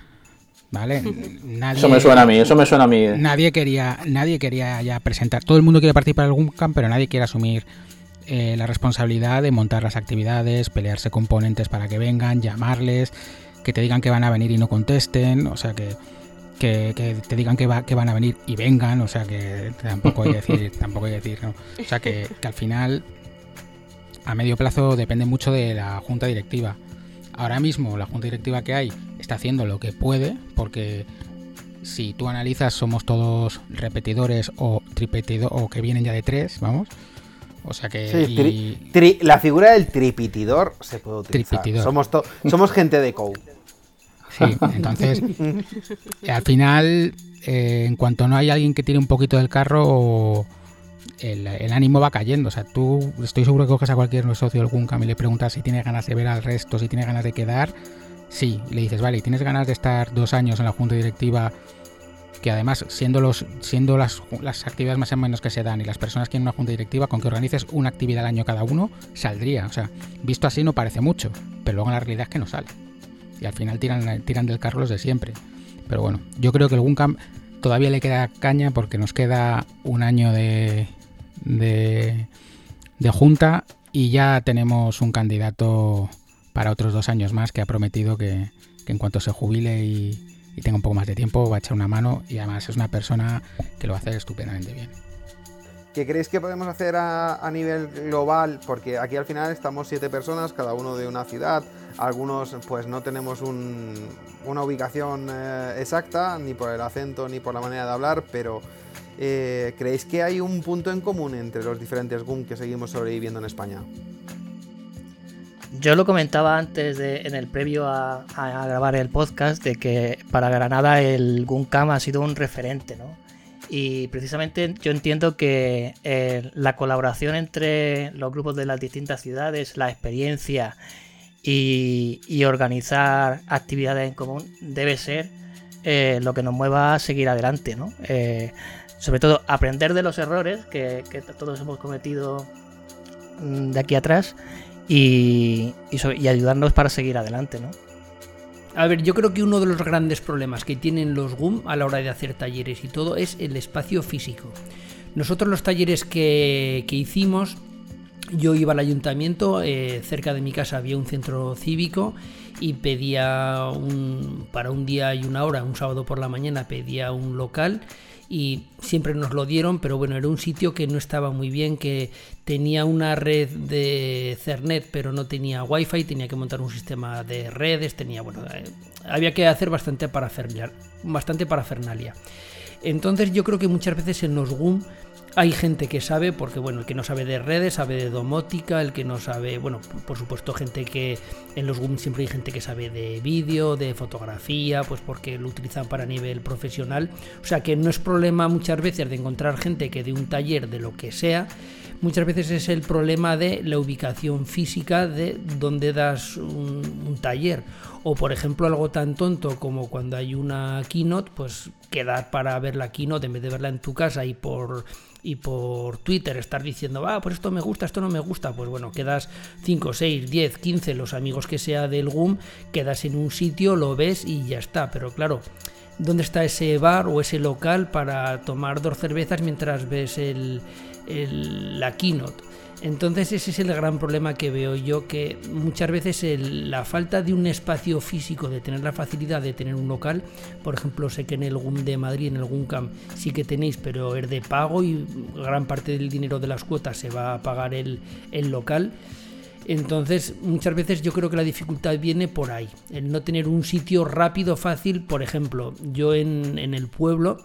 ¿Vale?
eso me suena a mí, eso me suena a mí.
Nadie quería, nadie quería ya presentar. Todo el mundo quiere participar en algún camp, pero nadie quiere asumir eh, la responsabilidad de montar las actividades, pelearse con ponentes para que vengan, llamarles, que te digan que van a venir y no contesten, o sea que, que, te digan que, va, que van a venir y vengan, o sea que tampoco hay que decir, tampoco hay que decir, ¿no? o sea que, que al final a medio plazo depende mucho de la junta directiva. Ahora mismo la junta directiva que hay está haciendo lo que puede, porque si tú analizas somos todos repetidores o tripetidores o que vienen ya de tres, vamos. O sea
que. la figura del tripitidor se puede utilizar. Somos, somos gente de code.
Sí, entonces. al final, eh, en cuanto no hay alguien que tire un poquito del carro. El, ánimo va cayendo. O sea, tú estoy seguro que coges a cualquier socio del Guncam y le preguntas si tiene ganas de ver al resto, si tiene ganas de quedar. Sí, y le dices, vale, ¿tienes ganas de estar dos años en la junta directiva que además, siendo, los, siendo las, las actividades más o menos que se dan y las personas que tienen una junta directiva, con que organices una actividad al año cada uno, saldría. O sea, visto así no parece mucho, pero luego la realidad es que no sale. Y al final tiran, tiran del carro los de siempre. Pero bueno, yo creo que el Guncamp todavía le queda caña porque nos queda un año de, de, de junta y ya tenemos un candidato para otros dos años más que ha prometido que, que en cuanto se jubile y, y tenga un poco más de tiempo, va a echar una mano y además es una persona que lo va a hacer estupendamente bien.
¿Qué creéis que podemos hacer a, nivel global? Porque aquí al final estamos siete personas, cada uno de una ciudad. Algunos pues no tenemos una ubicación eh, exacta, ni por el acento ni por la manera de hablar, pero eh, ¿creéis que hay un punto en común entre los diferentes GUM que seguimos sobreviviendo en España?
Yo lo comentaba antes de, en el previo a, grabar el podcast de que para Granada el Guncam ha sido un referente, ¿no? Y precisamente yo entiendo que eh, la colaboración entre los grupos de las distintas ciudades, la experiencia y, organizar actividades en común debe ser eh, lo que nos mueva a seguir adelante, ¿no? Eh, sobre todo aprender de los errores que todos hemos cometido mm, de aquí atrás y, ayudarnos para seguir adelante, ¿no?
A ver, yo creo que uno de los grandes problemas que tienen los GUM a la hora de hacer talleres y todo es el espacio físico. Nosotros los talleres que, hicimos, yo iba al ayuntamiento, eh, cerca de mi casa había un centro cívico y pedía un, para un día y una hora, un sábado por la mañana, pedía un local y siempre nos lo dieron, pero bueno, era un sitio que no estaba muy bien, que tenía una red de Cernet, pero no tenía Wi-Fi, tenía que montar un sistema de redes, tenía, bueno, eh, había que hacer bastante parafernalia. Bastante parafernalia. Entonces yo creo que muchas veces en los GUM hay gente que sabe, porque bueno, el que no sabe de redes, sabe de domótica, el que no sabe, bueno, por supuesto gente que en los GUM siempre hay gente que sabe de vídeo, de fotografía, pues porque lo utilizan para nivel profesional. O sea que no es problema muchas veces de encontrar gente que de un taller de lo que sea, muchas veces es el problema de la ubicación física de donde das un, taller. O por ejemplo algo tan tonto como cuando hay una keynote, pues quedar para ver la keynote en vez de verla en tu casa y por y por Twitter estar diciendo, ah, pues esto me gusta, esto no me gusta, pues bueno, quedas 5, 6, 10, 15, los amigos que sea del GUM, quedas en un sitio, lo ves y ya está. Pero claro, ¿dónde está ese bar o ese local para tomar dos cervezas mientras ves el, la keynote? Entonces ese es el gran problema que veo yo, que muchas veces la falta de un espacio físico, de tener la facilidad de tener un local, por ejemplo sé que en el GUM de Madrid, en el GUMCAM sí que tenéis, pero es de pago y gran parte del dinero de las cuotas se va a pagar el, local. Entonces, muchas veces yo creo que la dificultad viene por ahí, el no tener un sitio rápido, fácil. Por ejemplo, yo en, en el pueblo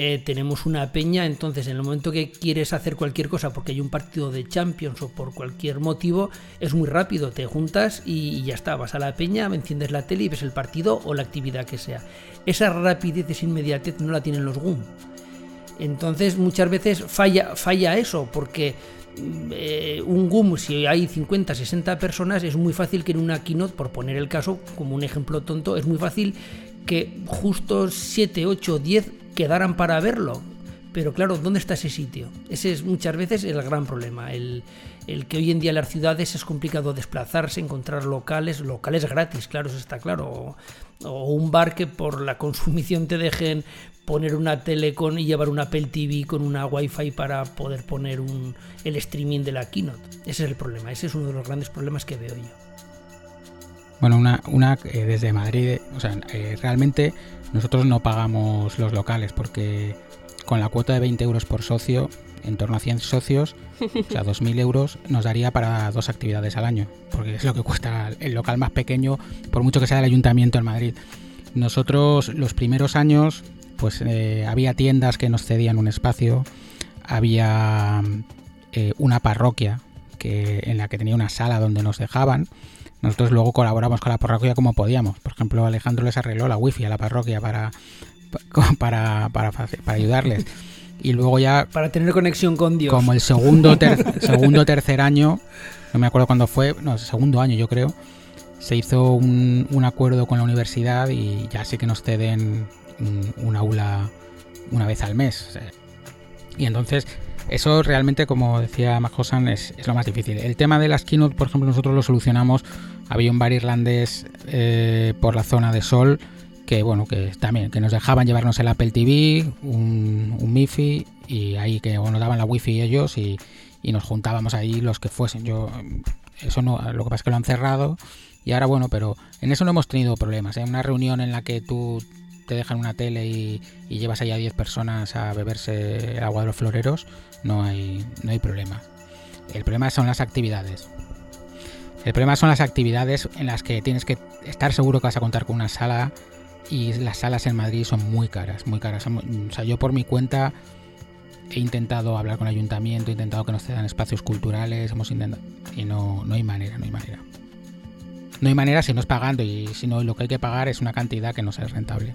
eh, tenemos una peña, entonces en el momento que quieres hacer cualquier cosa porque hay un partido de Champions o por cualquier motivo, es muy rápido, te juntas y, ya está, vas a la peña, enciendes la tele y ves el partido o la actividad que sea. Esa rapidez, esa inmediatez no la tienen los GUM. Entonces muchas veces falla, falla eso, porque eh, un GUM, si hay 50, 60 personas, es muy fácil que en una keynote, por poner el caso como un ejemplo tonto, es muy fácil que justo 7, 8, 10 quedaran para verlo. Pero claro, ¿dónde está ese sitio? Ese es muchas veces el gran problema. El, que hoy en día en las ciudades es complicado desplazarse, encontrar locales, locales gratis, claro, eso está claro. O, un bar que por la consumición te dejen poner una tele con, y llevar una Apple TV con una Wi-Fi para poder poner un, el streaming de la keynote. Ese es el problema, ese es uno de los grandes problemas que veo yo.
Bueno, una, una eh, desde Madrid, o sea, eh, realmente nosotros no pagamos los locales porque con la cuota de 20 euros por socio, en torno a 100 socios, o sea, 2.000 euros, nos daría para dos actividades al año, porque es lo que cuesta el local más pequeño, por mucho que sea el ayuntamiento en Madrid. Nosotros los primeros años, pues eh, había tiendas que nos cedían un espacio, había eh, una parroquia que, en la que tenía una sala donde nos dejaban, nosotros luego colaboramos con la parroquia como podíamos. Por ejemplo, Alejandro les arregló la wifi a la parroquia para, para, para, para ayudarles. Y luego ya...
Para tener conexión con Dios.
Como el segundo segundo tercer año, no me acuerdo cuándo fue, no, el segundo año yo creo, se hizo un, un acuerdo con la universidad y ya sí que nos ceden un, aula una vez al mes. Y entonces eso realmente, como decía Majosan, es, lo más difícil. El tema de las keynote, por ejemplo, nosotros lo solucionamos. Había un bar irlandés eh, por la zona de Sol que bueno, que también, que nos dejaban llevarnos el Apple TV, un, un MIFI y ahí que nos daban la wifi ellos y, y, nos juntábamos ahí los que fuesen. Yo eso no, lo que pasa es que lo han cerrado y ahora bueno, pero en eso no hemos tenido problemas. En ¿eh? una reunión en la que tú te dejan una tele y, llevas ahí a 10 personas a beberse el agua de los floreros, no hay, no hay problema. El problema son las actividades. El problema son las actividades en las que tienes que estar seguro que vas a contar con una sala y las salas en Madrid son muy caras, muy caras. O sea, yo por mi cuenta he intentado hablar con el ayuntamiento, he intentado que nos cedan espacios culturales, hemos intentado y no, no hay manera, no hay manera. No hay manera si no es pagando y si no lo que hay que pagar es una cantidad que no sea rentable.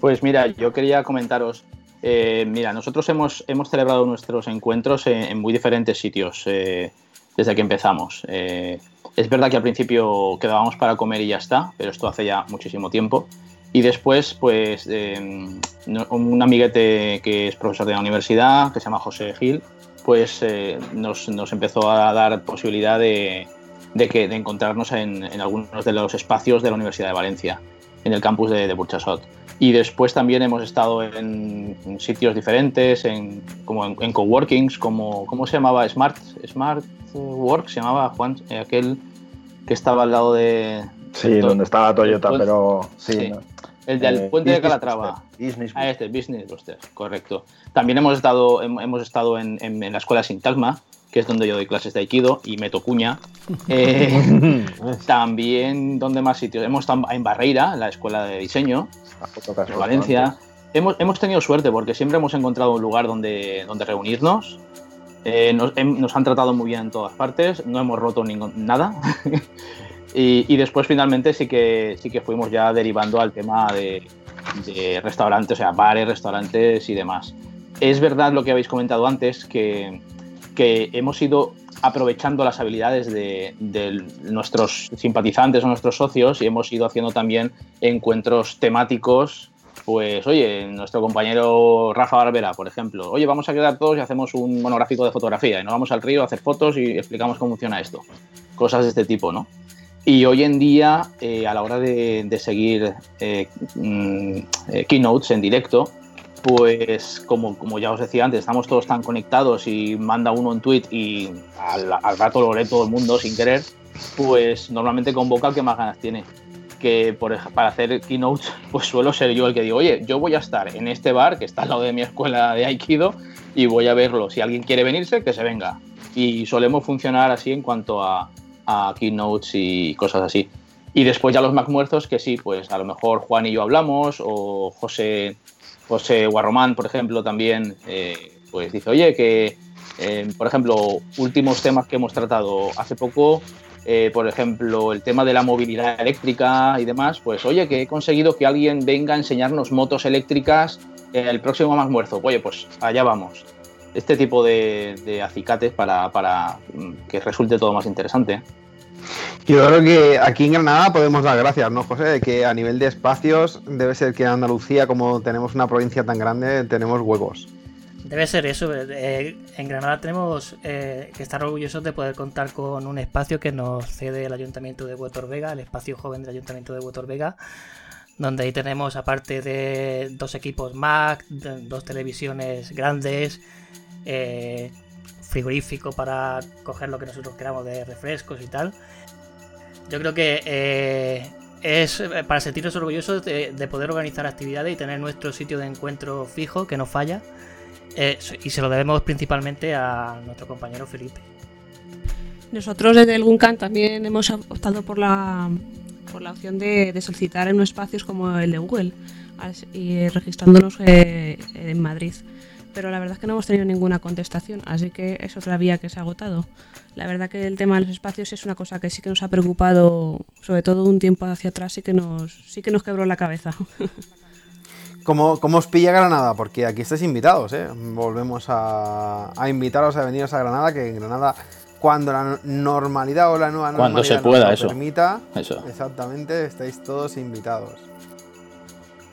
Pues mira, yo quería comentaros, eh, mira, nosotros hemos, hemos celebrado nuestros encuentros en, muy diferentes sitios eh, desde que empezamos. Eh, es verdad que al principio quedábamos para comer y ya está, pero esto hace ya muchísimo tiempo. Y después, pues, un amiguete que es profesor de la universidad, que se llama José Gil, pues nos, nos empezó a dar posibilidad de, de, que, de encontrarnos en, algunos de los espacios de la Universidad de Valencia, en el campus de, de Burchasot. Y después también hemos estado en, sitios diferentes, en, como en, coworkings, como, ¿cómo se llamaba? Smart, Smart Work, se llamaba Juan, eh, aquel que estaba al lado de...
Sí, donde estaba Toyota, pero sí.
El del
Eh,
puente de
Business
Calatrava.
Business
Ah, este, Business Booster, correcto. También hemos estado, hem- hemos estado en, en- en la escuela Sintagma, que es donde yo doy clases de Aikido, y meto cuña. Eh, también, ¿dónde más sitios? Hemos estado en Barreira, en la escuela de diseño, en Valencia. Hemos, hemos tenido suerte porque siempre hemos encontrado un lugar donde, donde reunirnos. Eh, nos, hem- nos han tratado muy bien en todas partes, no hemos roto ningún, nada. y, y después finalmente sí que, sí que fuimos ya derivando al tema de, de restaurantes, o sea, bares, restaurantes y demás. Es verdad lo que habéis comentado antes, que, que hemos ido aprovechando las habilidades de, de nuestros simpatizantes o nuestros socios y hemos ido haciendo también encuentros temáticos. Pues, oye, nuestro compañero Rafa Barbera, por ejemplo, oye, vamos a quedar todos y hacemos un monográfico de fotografía y nos vamos al río a hacer fotos y explicamos cómo funciona esto. Cosas de este tipo, ¿no? Y hoy en día, eh, a la hora de, de seguir eh, mm, eh, keynotes en directo, pues como, como ya os decía antes, estamos todos tan conectados y manda uno un tweet y al, rato lo lee todo el mundo sin querer, pues normalmente convoca al que más ganas tiene. Que por, para hacer keynotes, pues suelo ser yo el que digo, oye, yo voy a estar en este bar que está al lado de mi escuela de Aikido y voy a verlo. Si alguien quiere venirse, que se venga. Y solemos funcionar así en cuanto a, a keynotes y cosas así. Y después ya los MacMuertos, que sí, pues a lo mejor Juan y yo hablamos, o José, José Guarromán, por ejemplo, también, eh, pues dice, oye, que, eh, por ejemplo, últimos temas que hemos tratado hace poco, eh, por ejemplo, el tema de la movilidad eléctrica y demás, pues oye, que he conseguido que alguien venga a enseñarnos motos eléctricas el próximo MacMuerzo. Oye, pues allá vamos. Este tipo de, de acicates para, para mm, que resulte todo más interesante.
Yo creo que aquí en Granada podemos dar gracias, ¿no, José? De que a nivel de espacios debe ser que en Andalucía, como tenemos una provincia tan grande, tenemos huevos.
Debe ser eso. eh, en Granada tenemos eh, que estar orgullosos de poder contar con un espacio que nos cede el Ayuntamiento de Huetor Vega, el espacio joven del Ayuntamiento de Huetor Vega, donde ahí tenemos, aparte de dos equipos Mac, dos televisiones grandes, eh, frigorífico para coger lo que nosotros queramos de refrescos y tal. Yo creo que eh, es eh, para sentirnos orgullosos de, de poder organizar actividades y tener nuestro sitio de encuentro fijo, que no falla. Eh, y se lo debemos principalmente a nuestro compañero Felipe.
Nosotros desde el Guncan también hemos optado por la, por la opción de, solicitar en espacios como el de Google y registrándonos en Madrid. Pero la verdad es que no hemos tenido ninguna contestación, así que es otra vía que se ha agotado. La verdad que el tema de los espacios es una cosa que sí que nos ha preocupado, sobre todo un tiempo hacia atrás, sí que nos, sí que nos quebró la cabeza.
¿Cómo, cómo os pilla Granada? Porque aquí estáis invitados, ¿eh? Volvemos a, a invitaros a veniros a Granada, que en Granada, cuando la no- normalidad o la nueva
Cuando
normalidad
se pueda,
nos lo
eso.
permita,
Eso.
exactamente, estáis todos invitados.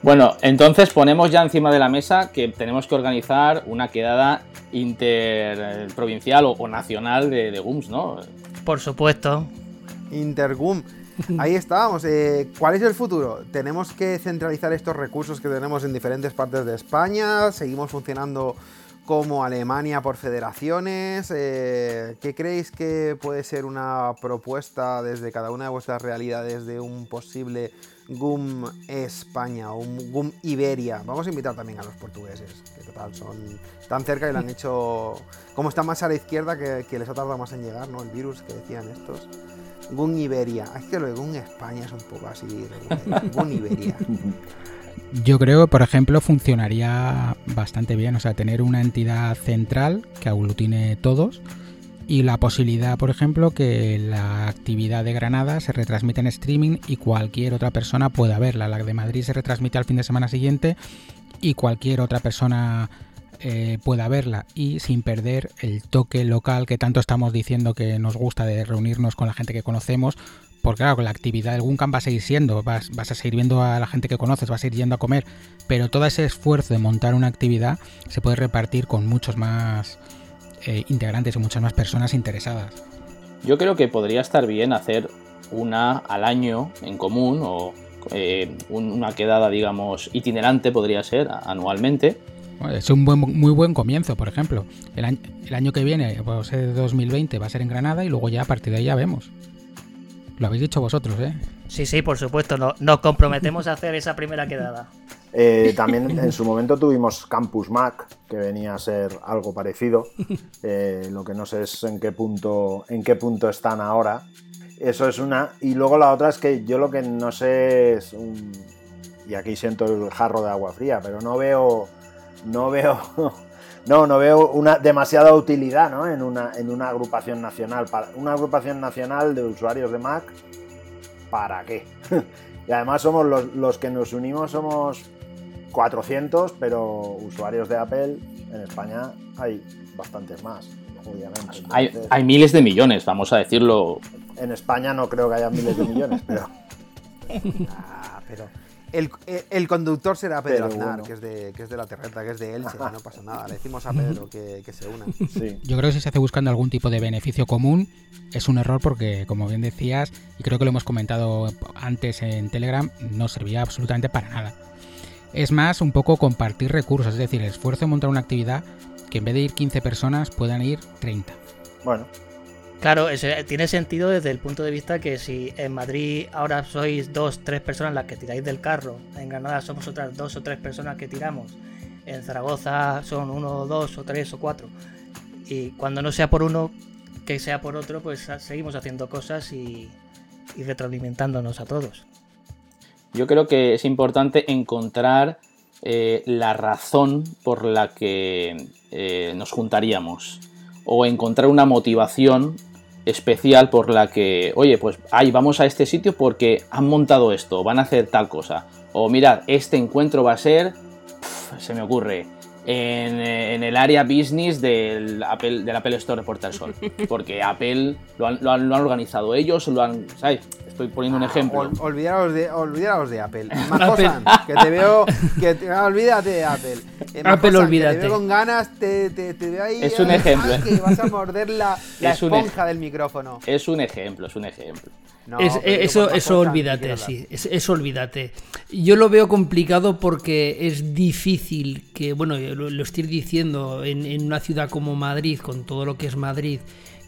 Bueno, entonces ponemos ya encima de la mesa que tenemos que organizar una quedada interprovincial o, o nacional de, de GUMS, ¿no?
Por supuesto.
Intergum. Ahí estábamos. Eh, ¿Cuál es el futuro? Tenemos que centralizar estos recursos que tenemos en diferentes partes de España. Seguimos funcionando como Alemania por federaciones. Eh, ¿Qué creéis que puede ser una propuesta desde cada una de vuestras realidades de un posible GUM España o GUM Iberia? Vamos a invitar también a los portugueses, que total son tan cerca y lo han hecho. Como están más a la izquierda, que, que les ha tardado más en llegar, ¿no? El virus que decían estos. Gun Iberia. Es que lo de Gun España es un poco así. Gun Iberia.
Yo creo que, por ejemplo, funcionaría bastante bien. O sea, tener una entidad central que aglutine todos y la posibilidad, por ejemplo, que la actividad de Granada se retransmite en streaming y cualquier otra persona pueda verla. La de Madrid se retransmite al fin de semana siguiente y cualquier otra persona eh, pueda verla y sin perder el toque local que tanto estamos diciendo que nos gusta de reunirnos con la gente que conocemos. Porque claro, la actividad del Guncamp va a seguir siendo, vas, vas a seguir viendo a la gente que conoces, vas a ir yendo a comer, pero todo ese esfuerzo de montar una actividad se puede repartir con muchos más eh, integrantes y muchas más personas interesadas.
Yo creo que podría estar bien hacer una al año en común o eh, un- una quedada, digamos, itinerante podría ser anualmente.
Es un buen, muy buen comienzo, por ejemplo. El año, el año que viene, ser 2020, va a ser en Granada y luego ya a partir de ahí ya vemos. Lo habéis dicho vosotros, ¿eh?
Sí, sí, por supuesto, no, nos comprometemos a hacer esa primera quedada.
Eh, también en su momento tuvimos Campus Mac, que venía a ser algo parecido. Eh, lo que no sé es en qué punto, en qué punto están ahora. Eso es una. Y luego la otra es que yo lo que no sé es un, y aquí siento el jarro de agua fría, pero no veo, no veo, no, no veo una demasiada utilidad ¿no? en, una, en una agrupación nacional, para, una agrupación nacional de usuarios de Mac, ¿para qué? y además somos los, los que nos unimos, somos 400, pero usuarios de Apple en España hay bastantes más, obviamente.
Hay, hay miles de millones, vamos a decirlo.
En España no creo que haya miles de millones, pero...
Ah, pero el, el, conductor será Pedro
Pero
Aznar,
bueno.
que, es de, que es de la Terreta, que es de Elche, no pasa nada. Le decimos a Pedro que, que se una.
Sí.
Yo creo que si se hace buscando algún tipo de beneficio común, es un error porque, como bien decías, y creo que lo hemos comentado antes en Telegram, no servía absolutamente para nada. Es más, un poco compartir recursos, es decir, el esfuerzo de montar una actividad que en vez de ir 15 personas puedan ir 30.
Bueno,
Claro, tiene sentido desde el punto de vista que si en Madrid ahora sois dos, tres personas las que tiráis del carro, en Granada somos otras dos o tres personas que tiramos, en Zaragoza son uno, dos o tres o cuatro, y cuando no sea por uno, que sea por otro, pues seguimos haciendo cosas y, y retroalimentándonos a todos.
Yo creo que es importante encontrar eh, la razón por la que eh, nos juntaríamos o encontrar una motivación especial por la que, oye, pues ahí vamos a este sitio porque han montado esto, van a hacer tal cosa. O mirad, este encuentro va a ser, se me ocurre, en, eh, en el área business del Apple, del Apple Store de Puerta del Sol. Porque Apple lo han, lo han- lo han organizado ellos, lo han, ¿sabes? Estoy poniendo un ejemplo.
Ol- olvidaros, de, olvidaros de Apple. Majosan, que te veo. Que te- ah, olvídate de Apple. Eh,
Apple,
Majosan, que
olvídate.
Te veo con ganas, te, te, te veo ahí.
Es un
ah,
ejemplo,
Que vas a morder la, la
Es un
esponja del micrófono.
Es un ejemplo, es un ejemplo.
No,
Es- eso, eso olvídate, sí, es- eso olvídate. Yo lo veo complicado porque es difícil que, bueno, lo, lo estoy diciendo, en, en una ciudad como Madrid, con todo lo que es Madrid,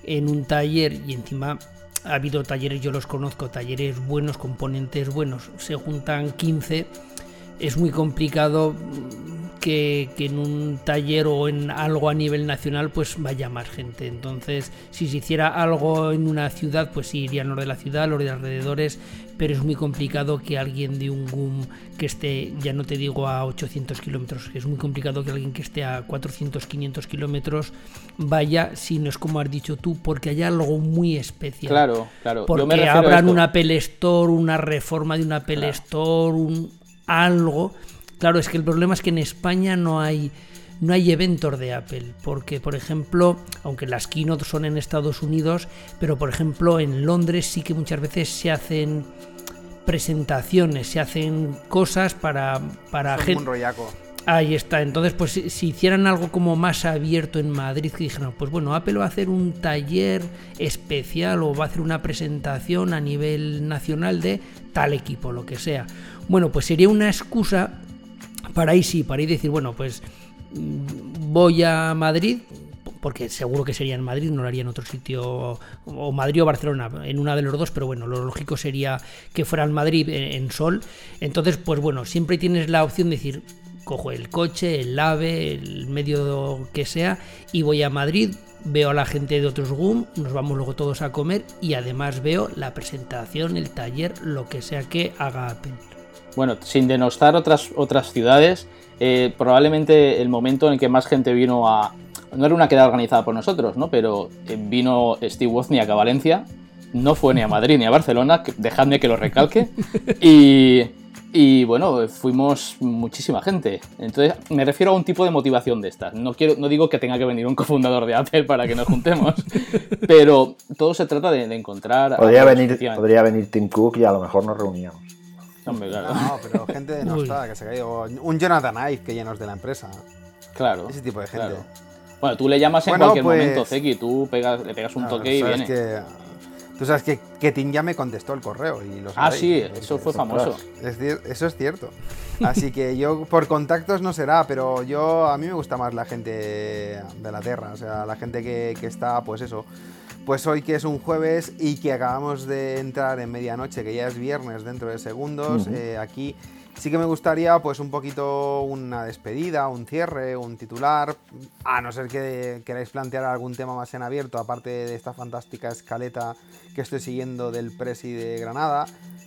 en un taller y encima ha habido talleres, yo los conozco, talleres buenos, componentes buenos, se juntan 15, es muy complicado que, que en un taller o en algo a nivel nacional pues vaya más gente. Entonces, si se hiciera algo en una ciudad, pues sí irían los de la ciudad, los de alrededores, pero es muy complicado que alguien de un GUM que esté, ya no te digo a 800 kilómetros, es muy complicado que alguien que esté a 400, 500 kilómetros vaya, si no es como has dicho tú, porque hay algo muy especial.
Claro, claro. Yo me
Porque abran una Apple Store, una reforma de una Apple
Claro.
Store, un algo. Claro, es que el problema es que en España no hay no hay eventos de Apple, porque por ejemplo, aunque las keynote son en Estados Unidos, pero por ejemplo en Londres sí que muchas veces se hacen presentaciones, se hacen cosas para para gente
un rollaco.
Ahí está, entonces pues si, si hicieran algo como más abierto en Madrid, que dijeran, pues bueno, Apple va a hacer un taller especial o va a hacer una presentación a nivel nacional de tal equipo, lo que sea. Bueno, pues sería una excusa para ahí sí, para ir decir, bueno, pues mm, voy a Madrid, porque seguro que sería en Madrid, no lo haría en otro sitio, o Madrid o Barcelona, en una de los dos, pero bueno, lo lógico sería que fuera en Madrid en, en Sol. Entonces, pues bueno, siempre tienes la opción de decir, cojo el coche, el AVE, el medio que sea, y voy a Madrid, veo a la gente de otros GUM, nos vamos luego todos a comer, y además veo la presentación, el taller, lo que sea que haga Apple.
Bueno, sin denostar otras, otras ciudades, eh, probablemente el momento en el que más gente vino a... No era una quedada organizada por nosotros, ¿no? Pero eh, vino Steve Wozniak a Valencia, no fue ni a Madrid ni a Barcelona, que- dejadme que lo recalque, y, y bueno, fuimos muchísima gente. Entonces, me refiero a un tipo de motivación de estas. No, quiero, no digo que tenga que venir un cofundador de Apple para que nos juntemos, pero todo se trata de, de encontrar... a
Podría
los,
venir, podría venir Tim Cook y a lo mejor nos reuníamos.
Hombre, claro.
No, pero gente de no
Uy.
está, que se ha caído. Un Jonathan Ive que ya no es de la empresa.
Claro.
Ese tipo de gente.
claro. Bueno, tú le llamas en
Bueno,
cualquier
pues-
momento, Zeki, tú pegas, le pegas un
Claro,
toque y viene.
que- tú sabes que, que Tim ya me contestó el correo y lo
Ah, sí, eso fue famoso.
Es eso es cierto. Así que yo, por contactos no será, pero yo, a mí me gusta más la gente de la Tierra, o sea, la gente que, que está, pues eso, pues hoy que es un jueves y que acabamos de entrar en medianoche, que ya es viernes dentro de segundos, eh, aquí sí que me gustaría pues un poquito una despedida, un cierre, un titular, a no ser que queráis plantear algún tema más en abierto, aparte de esta fantástica escaleta que estoy siguiendo del Presi de Granada.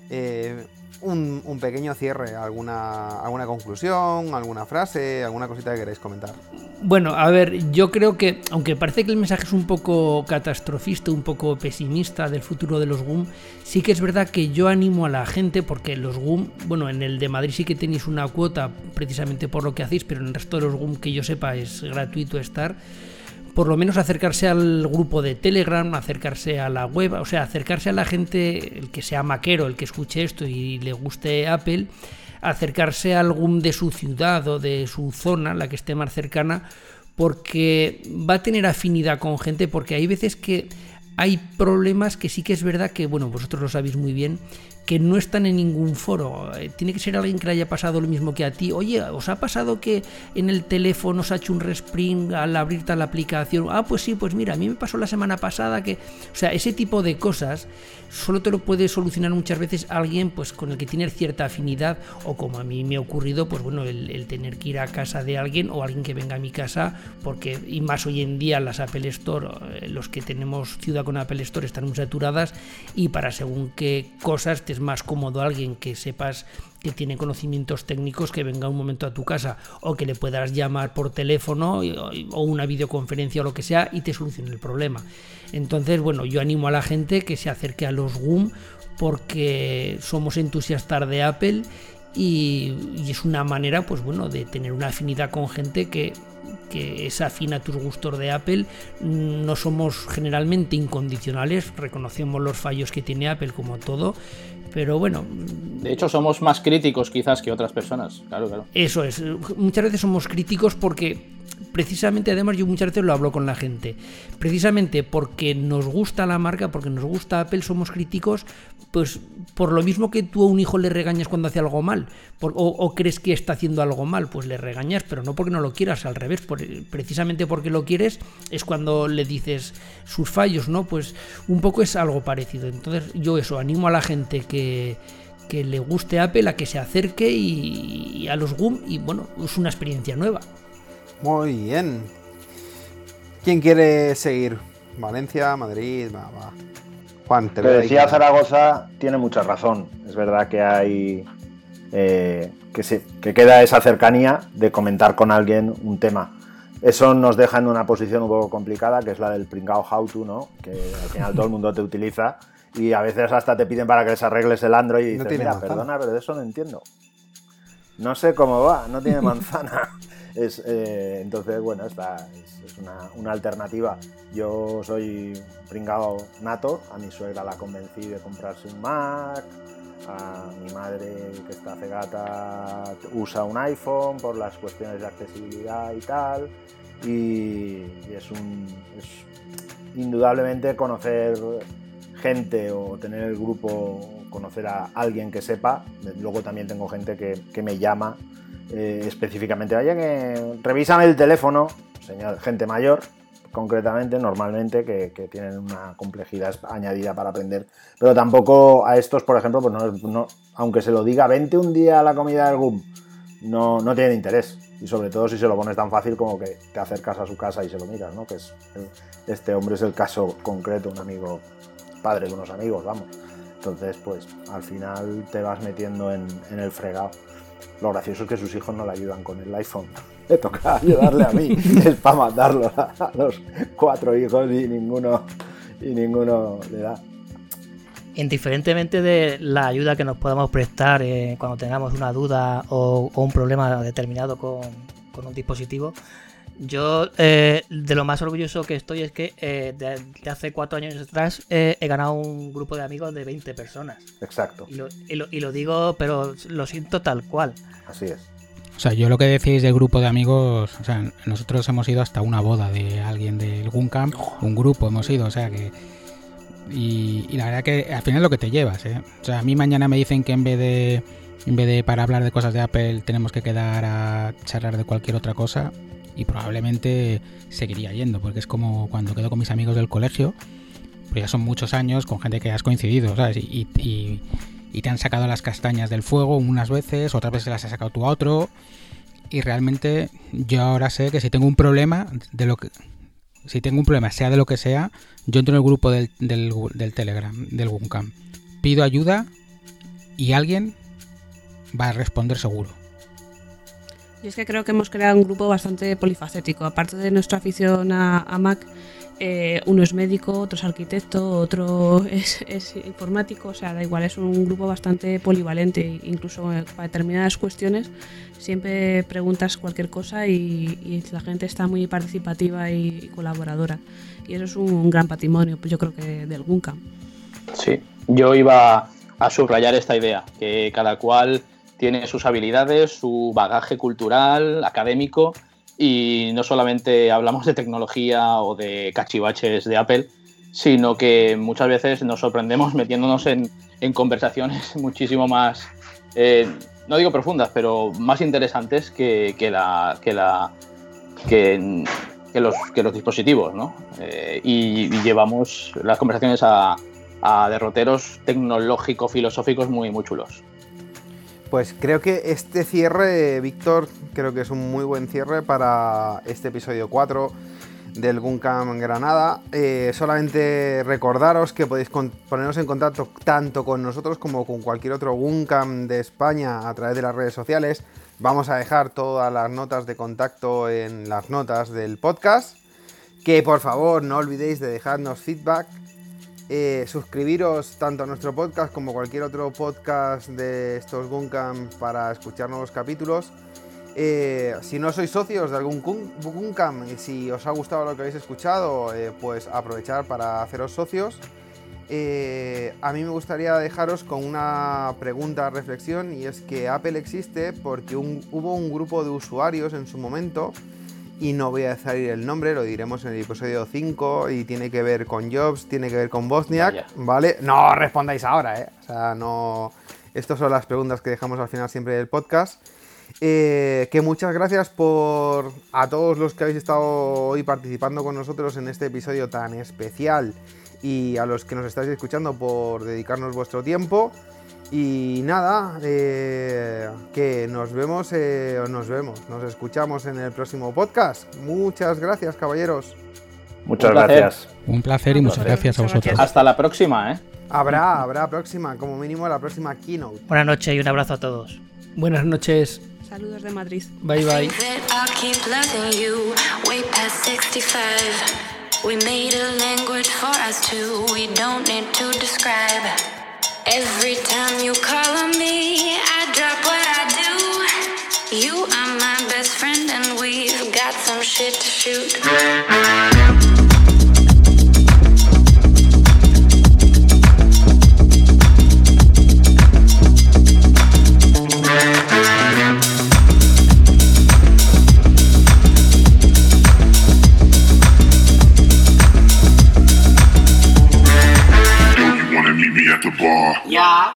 Eh, un, pequeño cierre, alguna, alguna conclusión, alguna frase, alguna cosita que queráis comentar.
Bueno, a ver, yo creo que, aunque parece que el mensaje es un poco catastrofista, un poco pesimista del futuro de los GUM, sí que es verdad que yo animo a la gente, porque los GUM, bueno, en el de Madrid sí que tenéis una cuota precisamente por lo que hacéis, pero en el resto de los GUM que yo sepa es gratuito estar por lo menos acercarse al grupo de Telegram, acercarse a la web, o sea, acercarse a la gente, el que sea maquero, el que escuche esto y le guste Apple, acercarse a algún de su ciudad o de su zona, la que esté más cercana, porque va a tener afinidad con gente, porque hay veces que hay problemas que sí que es verdad que, bueno, vosotros lo sabéis muy bien, que no están en ningún foro. Eh, tiene que ser alguien que le haya pasado lo mismo que a ti. Oye, ¿os ha pasado que en el teléfono os ha hecho un respring al abrirte la aplicación? Ah, pues sí, pues mira, a mí me pasó la semana pasada que... O sea, ese tipo de cosas solo te lo puede solucionar muchas veces alguien pues con el que tienes cierta afinidad o como a mí me ha ocurrido, pues bueno, el, tener que ir a casa de alguien o alguien que venga a mi casa porque, y más hoy en día las Apple Store, eh, los que tenemos ciudad con Apple Store están muy saturadas y para según qué cosas te es más cómodo alguien que sepas que tiene conocimientos técnicos que venga un momento a tu casa o que le puedas llamar por teléfono o una videoconferencia o lo que sea y te solucione el problema. Entonces, bueno, yo animo a la gente que se acerque a los GUM porque somos entusiastas de Apple y, es una manera, pues bueno, de tener una afinidad con gente que, que es afín a tus gustos de Apple. No somos generalmente incondicionales, reconocemos los fallos que tiene Apple como todo, pero bueno.
De hecho, somos más críticos quizás que otras personas. Claro, claro.
Eso es. Muchas veces somos críticos porque precisamente, además, yo muchas veces lo hablo con la gente. Precisamente porque nos gusta la marca, porque nos gusta Apple, somos críticos, pues por lo mismo que tú a un hijo le regañas cuando hace algo mal, o, crees que está haciendo algo mal, pues le regañas, pero no porque no lo quieras, al revés, precisamente porque lo quieres es cuando le dices sus fallos, ¿no? Pues un poco es algo parecido. Entonces, yo eso, animo a la gente que que le guste Apple a que se acerque y, a los GUM y bueno, es una experiencia nueva.
Muy bien. ¿Quién quiere seguir? Valencia, Madrid, va, va.
Juan, te lo decía Zaragoza, tiene mucha razón. Es verdad que hay. Eh, que, se, que queda esa cercanía de comentar con alguien un tema. Eso nos deja en una posición un poco complicada, que es la del pringao how to, ¿no? Que al final todo el mundo te utiliza y a veces hasta te piden para que les arregles el Android y dices, mira, perdona, pero de eso no entiendo. No sé cómo va, no tiene manzana. Eh, entonces, bueno, esta es, una, alternativa. Yo soy pringado nato, a mi suegra la convencí de comprarse un Mac, a mi madre que está cegata usa un iPhone por las cuestiones de accesibilidad y tal. Y, es, indudablemente conocer gente o tener el grupo, conocer a alguien que sepa. Luego también tengo gente que me llama eh, específicamente, vaya que revisan el teléfono, señor, gente mayor, concretamente, normalmente, que, tienen una complejidad añadida para aprender. Pero tampoco a estos, por ejemplo, pues no, aunque se lo diga, vente un día a la comida del GUM, no, no tienen interés. Y sobre todo si se lo pones tan fácil como que te acercas a su casa y se lo miras, ¿no? Que es, este hombre es el caso concreto, un amigo, padre de unos amigos, vamos. Entonces, pues al final te vas metiendo en, en el fregado. Lo gracioso es que sus hijos no le ayudan con el iPhone. Le toca ayudarle a mí. es para mandarlo a los cuatro hijos y ninguno, y ninguno le da.
Indiferentemente de la ayuda que nos podamos prestar eh, cuando tengamos una duda o, un problema determinado con, con un dispositivo, yo, eh, de lo más orgulloso que estoy es que eh, de, hace cuatro años atrás eh, he ganado un grupo de amigos de 20 personas.
Exacto.
Y lo, y lo, digo, pero lo siento tal cual.
Así es.
O sea, yo lo que decís del grupo de amigos, o sea, nosotros hemos ido hasta una boda de alguien del Guncamp, un grupo hemos ido, o sea que... Y, y la verdad que al final es lo que te llevas, ¿eh? O sea, a mí mañana me dicen que en vez de en vez de para hablar de cosas de Apple tenemos que quedar a charlar de cualquier otra cosa, y probablemente seguiría yendo, porque es como cuando quedo con mis amigos del colegio, pues ya son muchos años con gente que has coincidido, ¿sabes? Y, te han sacado las castañas del fuego unas veces, otras veces las has sacado tú a otro. Y realmente yo ahora sé que si tengo un problema, de lo que, si tengo un problema, sea de lo que sea, yo entro en el grupo del, del, del Telegram, del Guncam, pido ayuda y alguien va a responder seguro.
Y es que creo que hemos creado un grupo bastante polifacético. Aparte de nuestra afición a, Mac, eh, uno es médico, otro es arquitecto, otro es, informático, o sea, da igual, es un grupo bastante polivalente, incluso eh, para determinadas cuestiones siempre preguntas cualquier cosa y, la gente está muy participativa y, colaboradora. Y eso es un, un gran patrimonio, pues yo creo que del Guncam.
Sí, yo iba a subrayar esta idea, que cada cual tiene sus habilidades, su bagaje cultural, académico, y no solamente hablamos de tecnología o de cachivaches de Apple, sino que muchas veces nos sorprendemos metiéndonos en, conversaciones muchísimo más, eh, no digo profundas, pero más interesantes que, los, dispositivos, ¿no? Eh, y, llevamos las conversaciones a, a derroteros tecnológico-filosóficos muy, muy chulos.
Pues creo que este cierre, Víctor, creo que es un muy buen cierre para este episodio 4 del Guncam Granada. Eh, solamente recordaros que podéis ponernos en contacto tanto con nosotros como con cualquier otro Guncam de España a través de las redes sociales. Vamos a dejar todas las notas de contacto en las notas del podcast. Que por favor no olvidéis de dejarnos feedback eh, suscribiros tanto a nuestro podcast como cualquier otro podcast de estos Guncam para escuchar nuevos capítulos. Eh, si no sois socios de algún Guncam y si os ha gustado lo que habéis escuchado, eh, pues aprovechar para haceros socios. A mí me gustaría dejaros con una pregunta, reflexión, y es que Apple existe porque hubo un grupo de usuarios en su momento y no voy a decir el nombre, lo diremos en el episodio 5 y tiene que ver con Jobs, tiene que ver con Bosniak, Vaya. ¿vale? No respondáis ahora, ¿eh? O sea, no... Estas son las preguntas que dejamos al final siempre del podcast. Eh, que muchas gracias por a todos los que habéis estado hoy participando con nosotros en este episodio tan especial y a los que nos estáis escuchando por dedicarnos vuestro tiempo. Y nada, eh, que nos vemos, eh, nos vemos, nos escuchamos en el próximo podcast. Muchas gracias, caballeros.
Muchas Un gracias.
Un placer y
Un
muchas
placer.
gracias a vosotros.
Hasta la próxima, ¿eh?
Habrá, habrá próxima, como mínimo la próxima keynote.
Buenas noches y un abrazo a todos.
Buenas noches.
Saludos de Madrid.
Bye bye.
We made a language for us two. We don't need to describe. Every time you call on me, I drop what I do. You are my best friend, and we've got some shit to shoot. the bar. Yeah.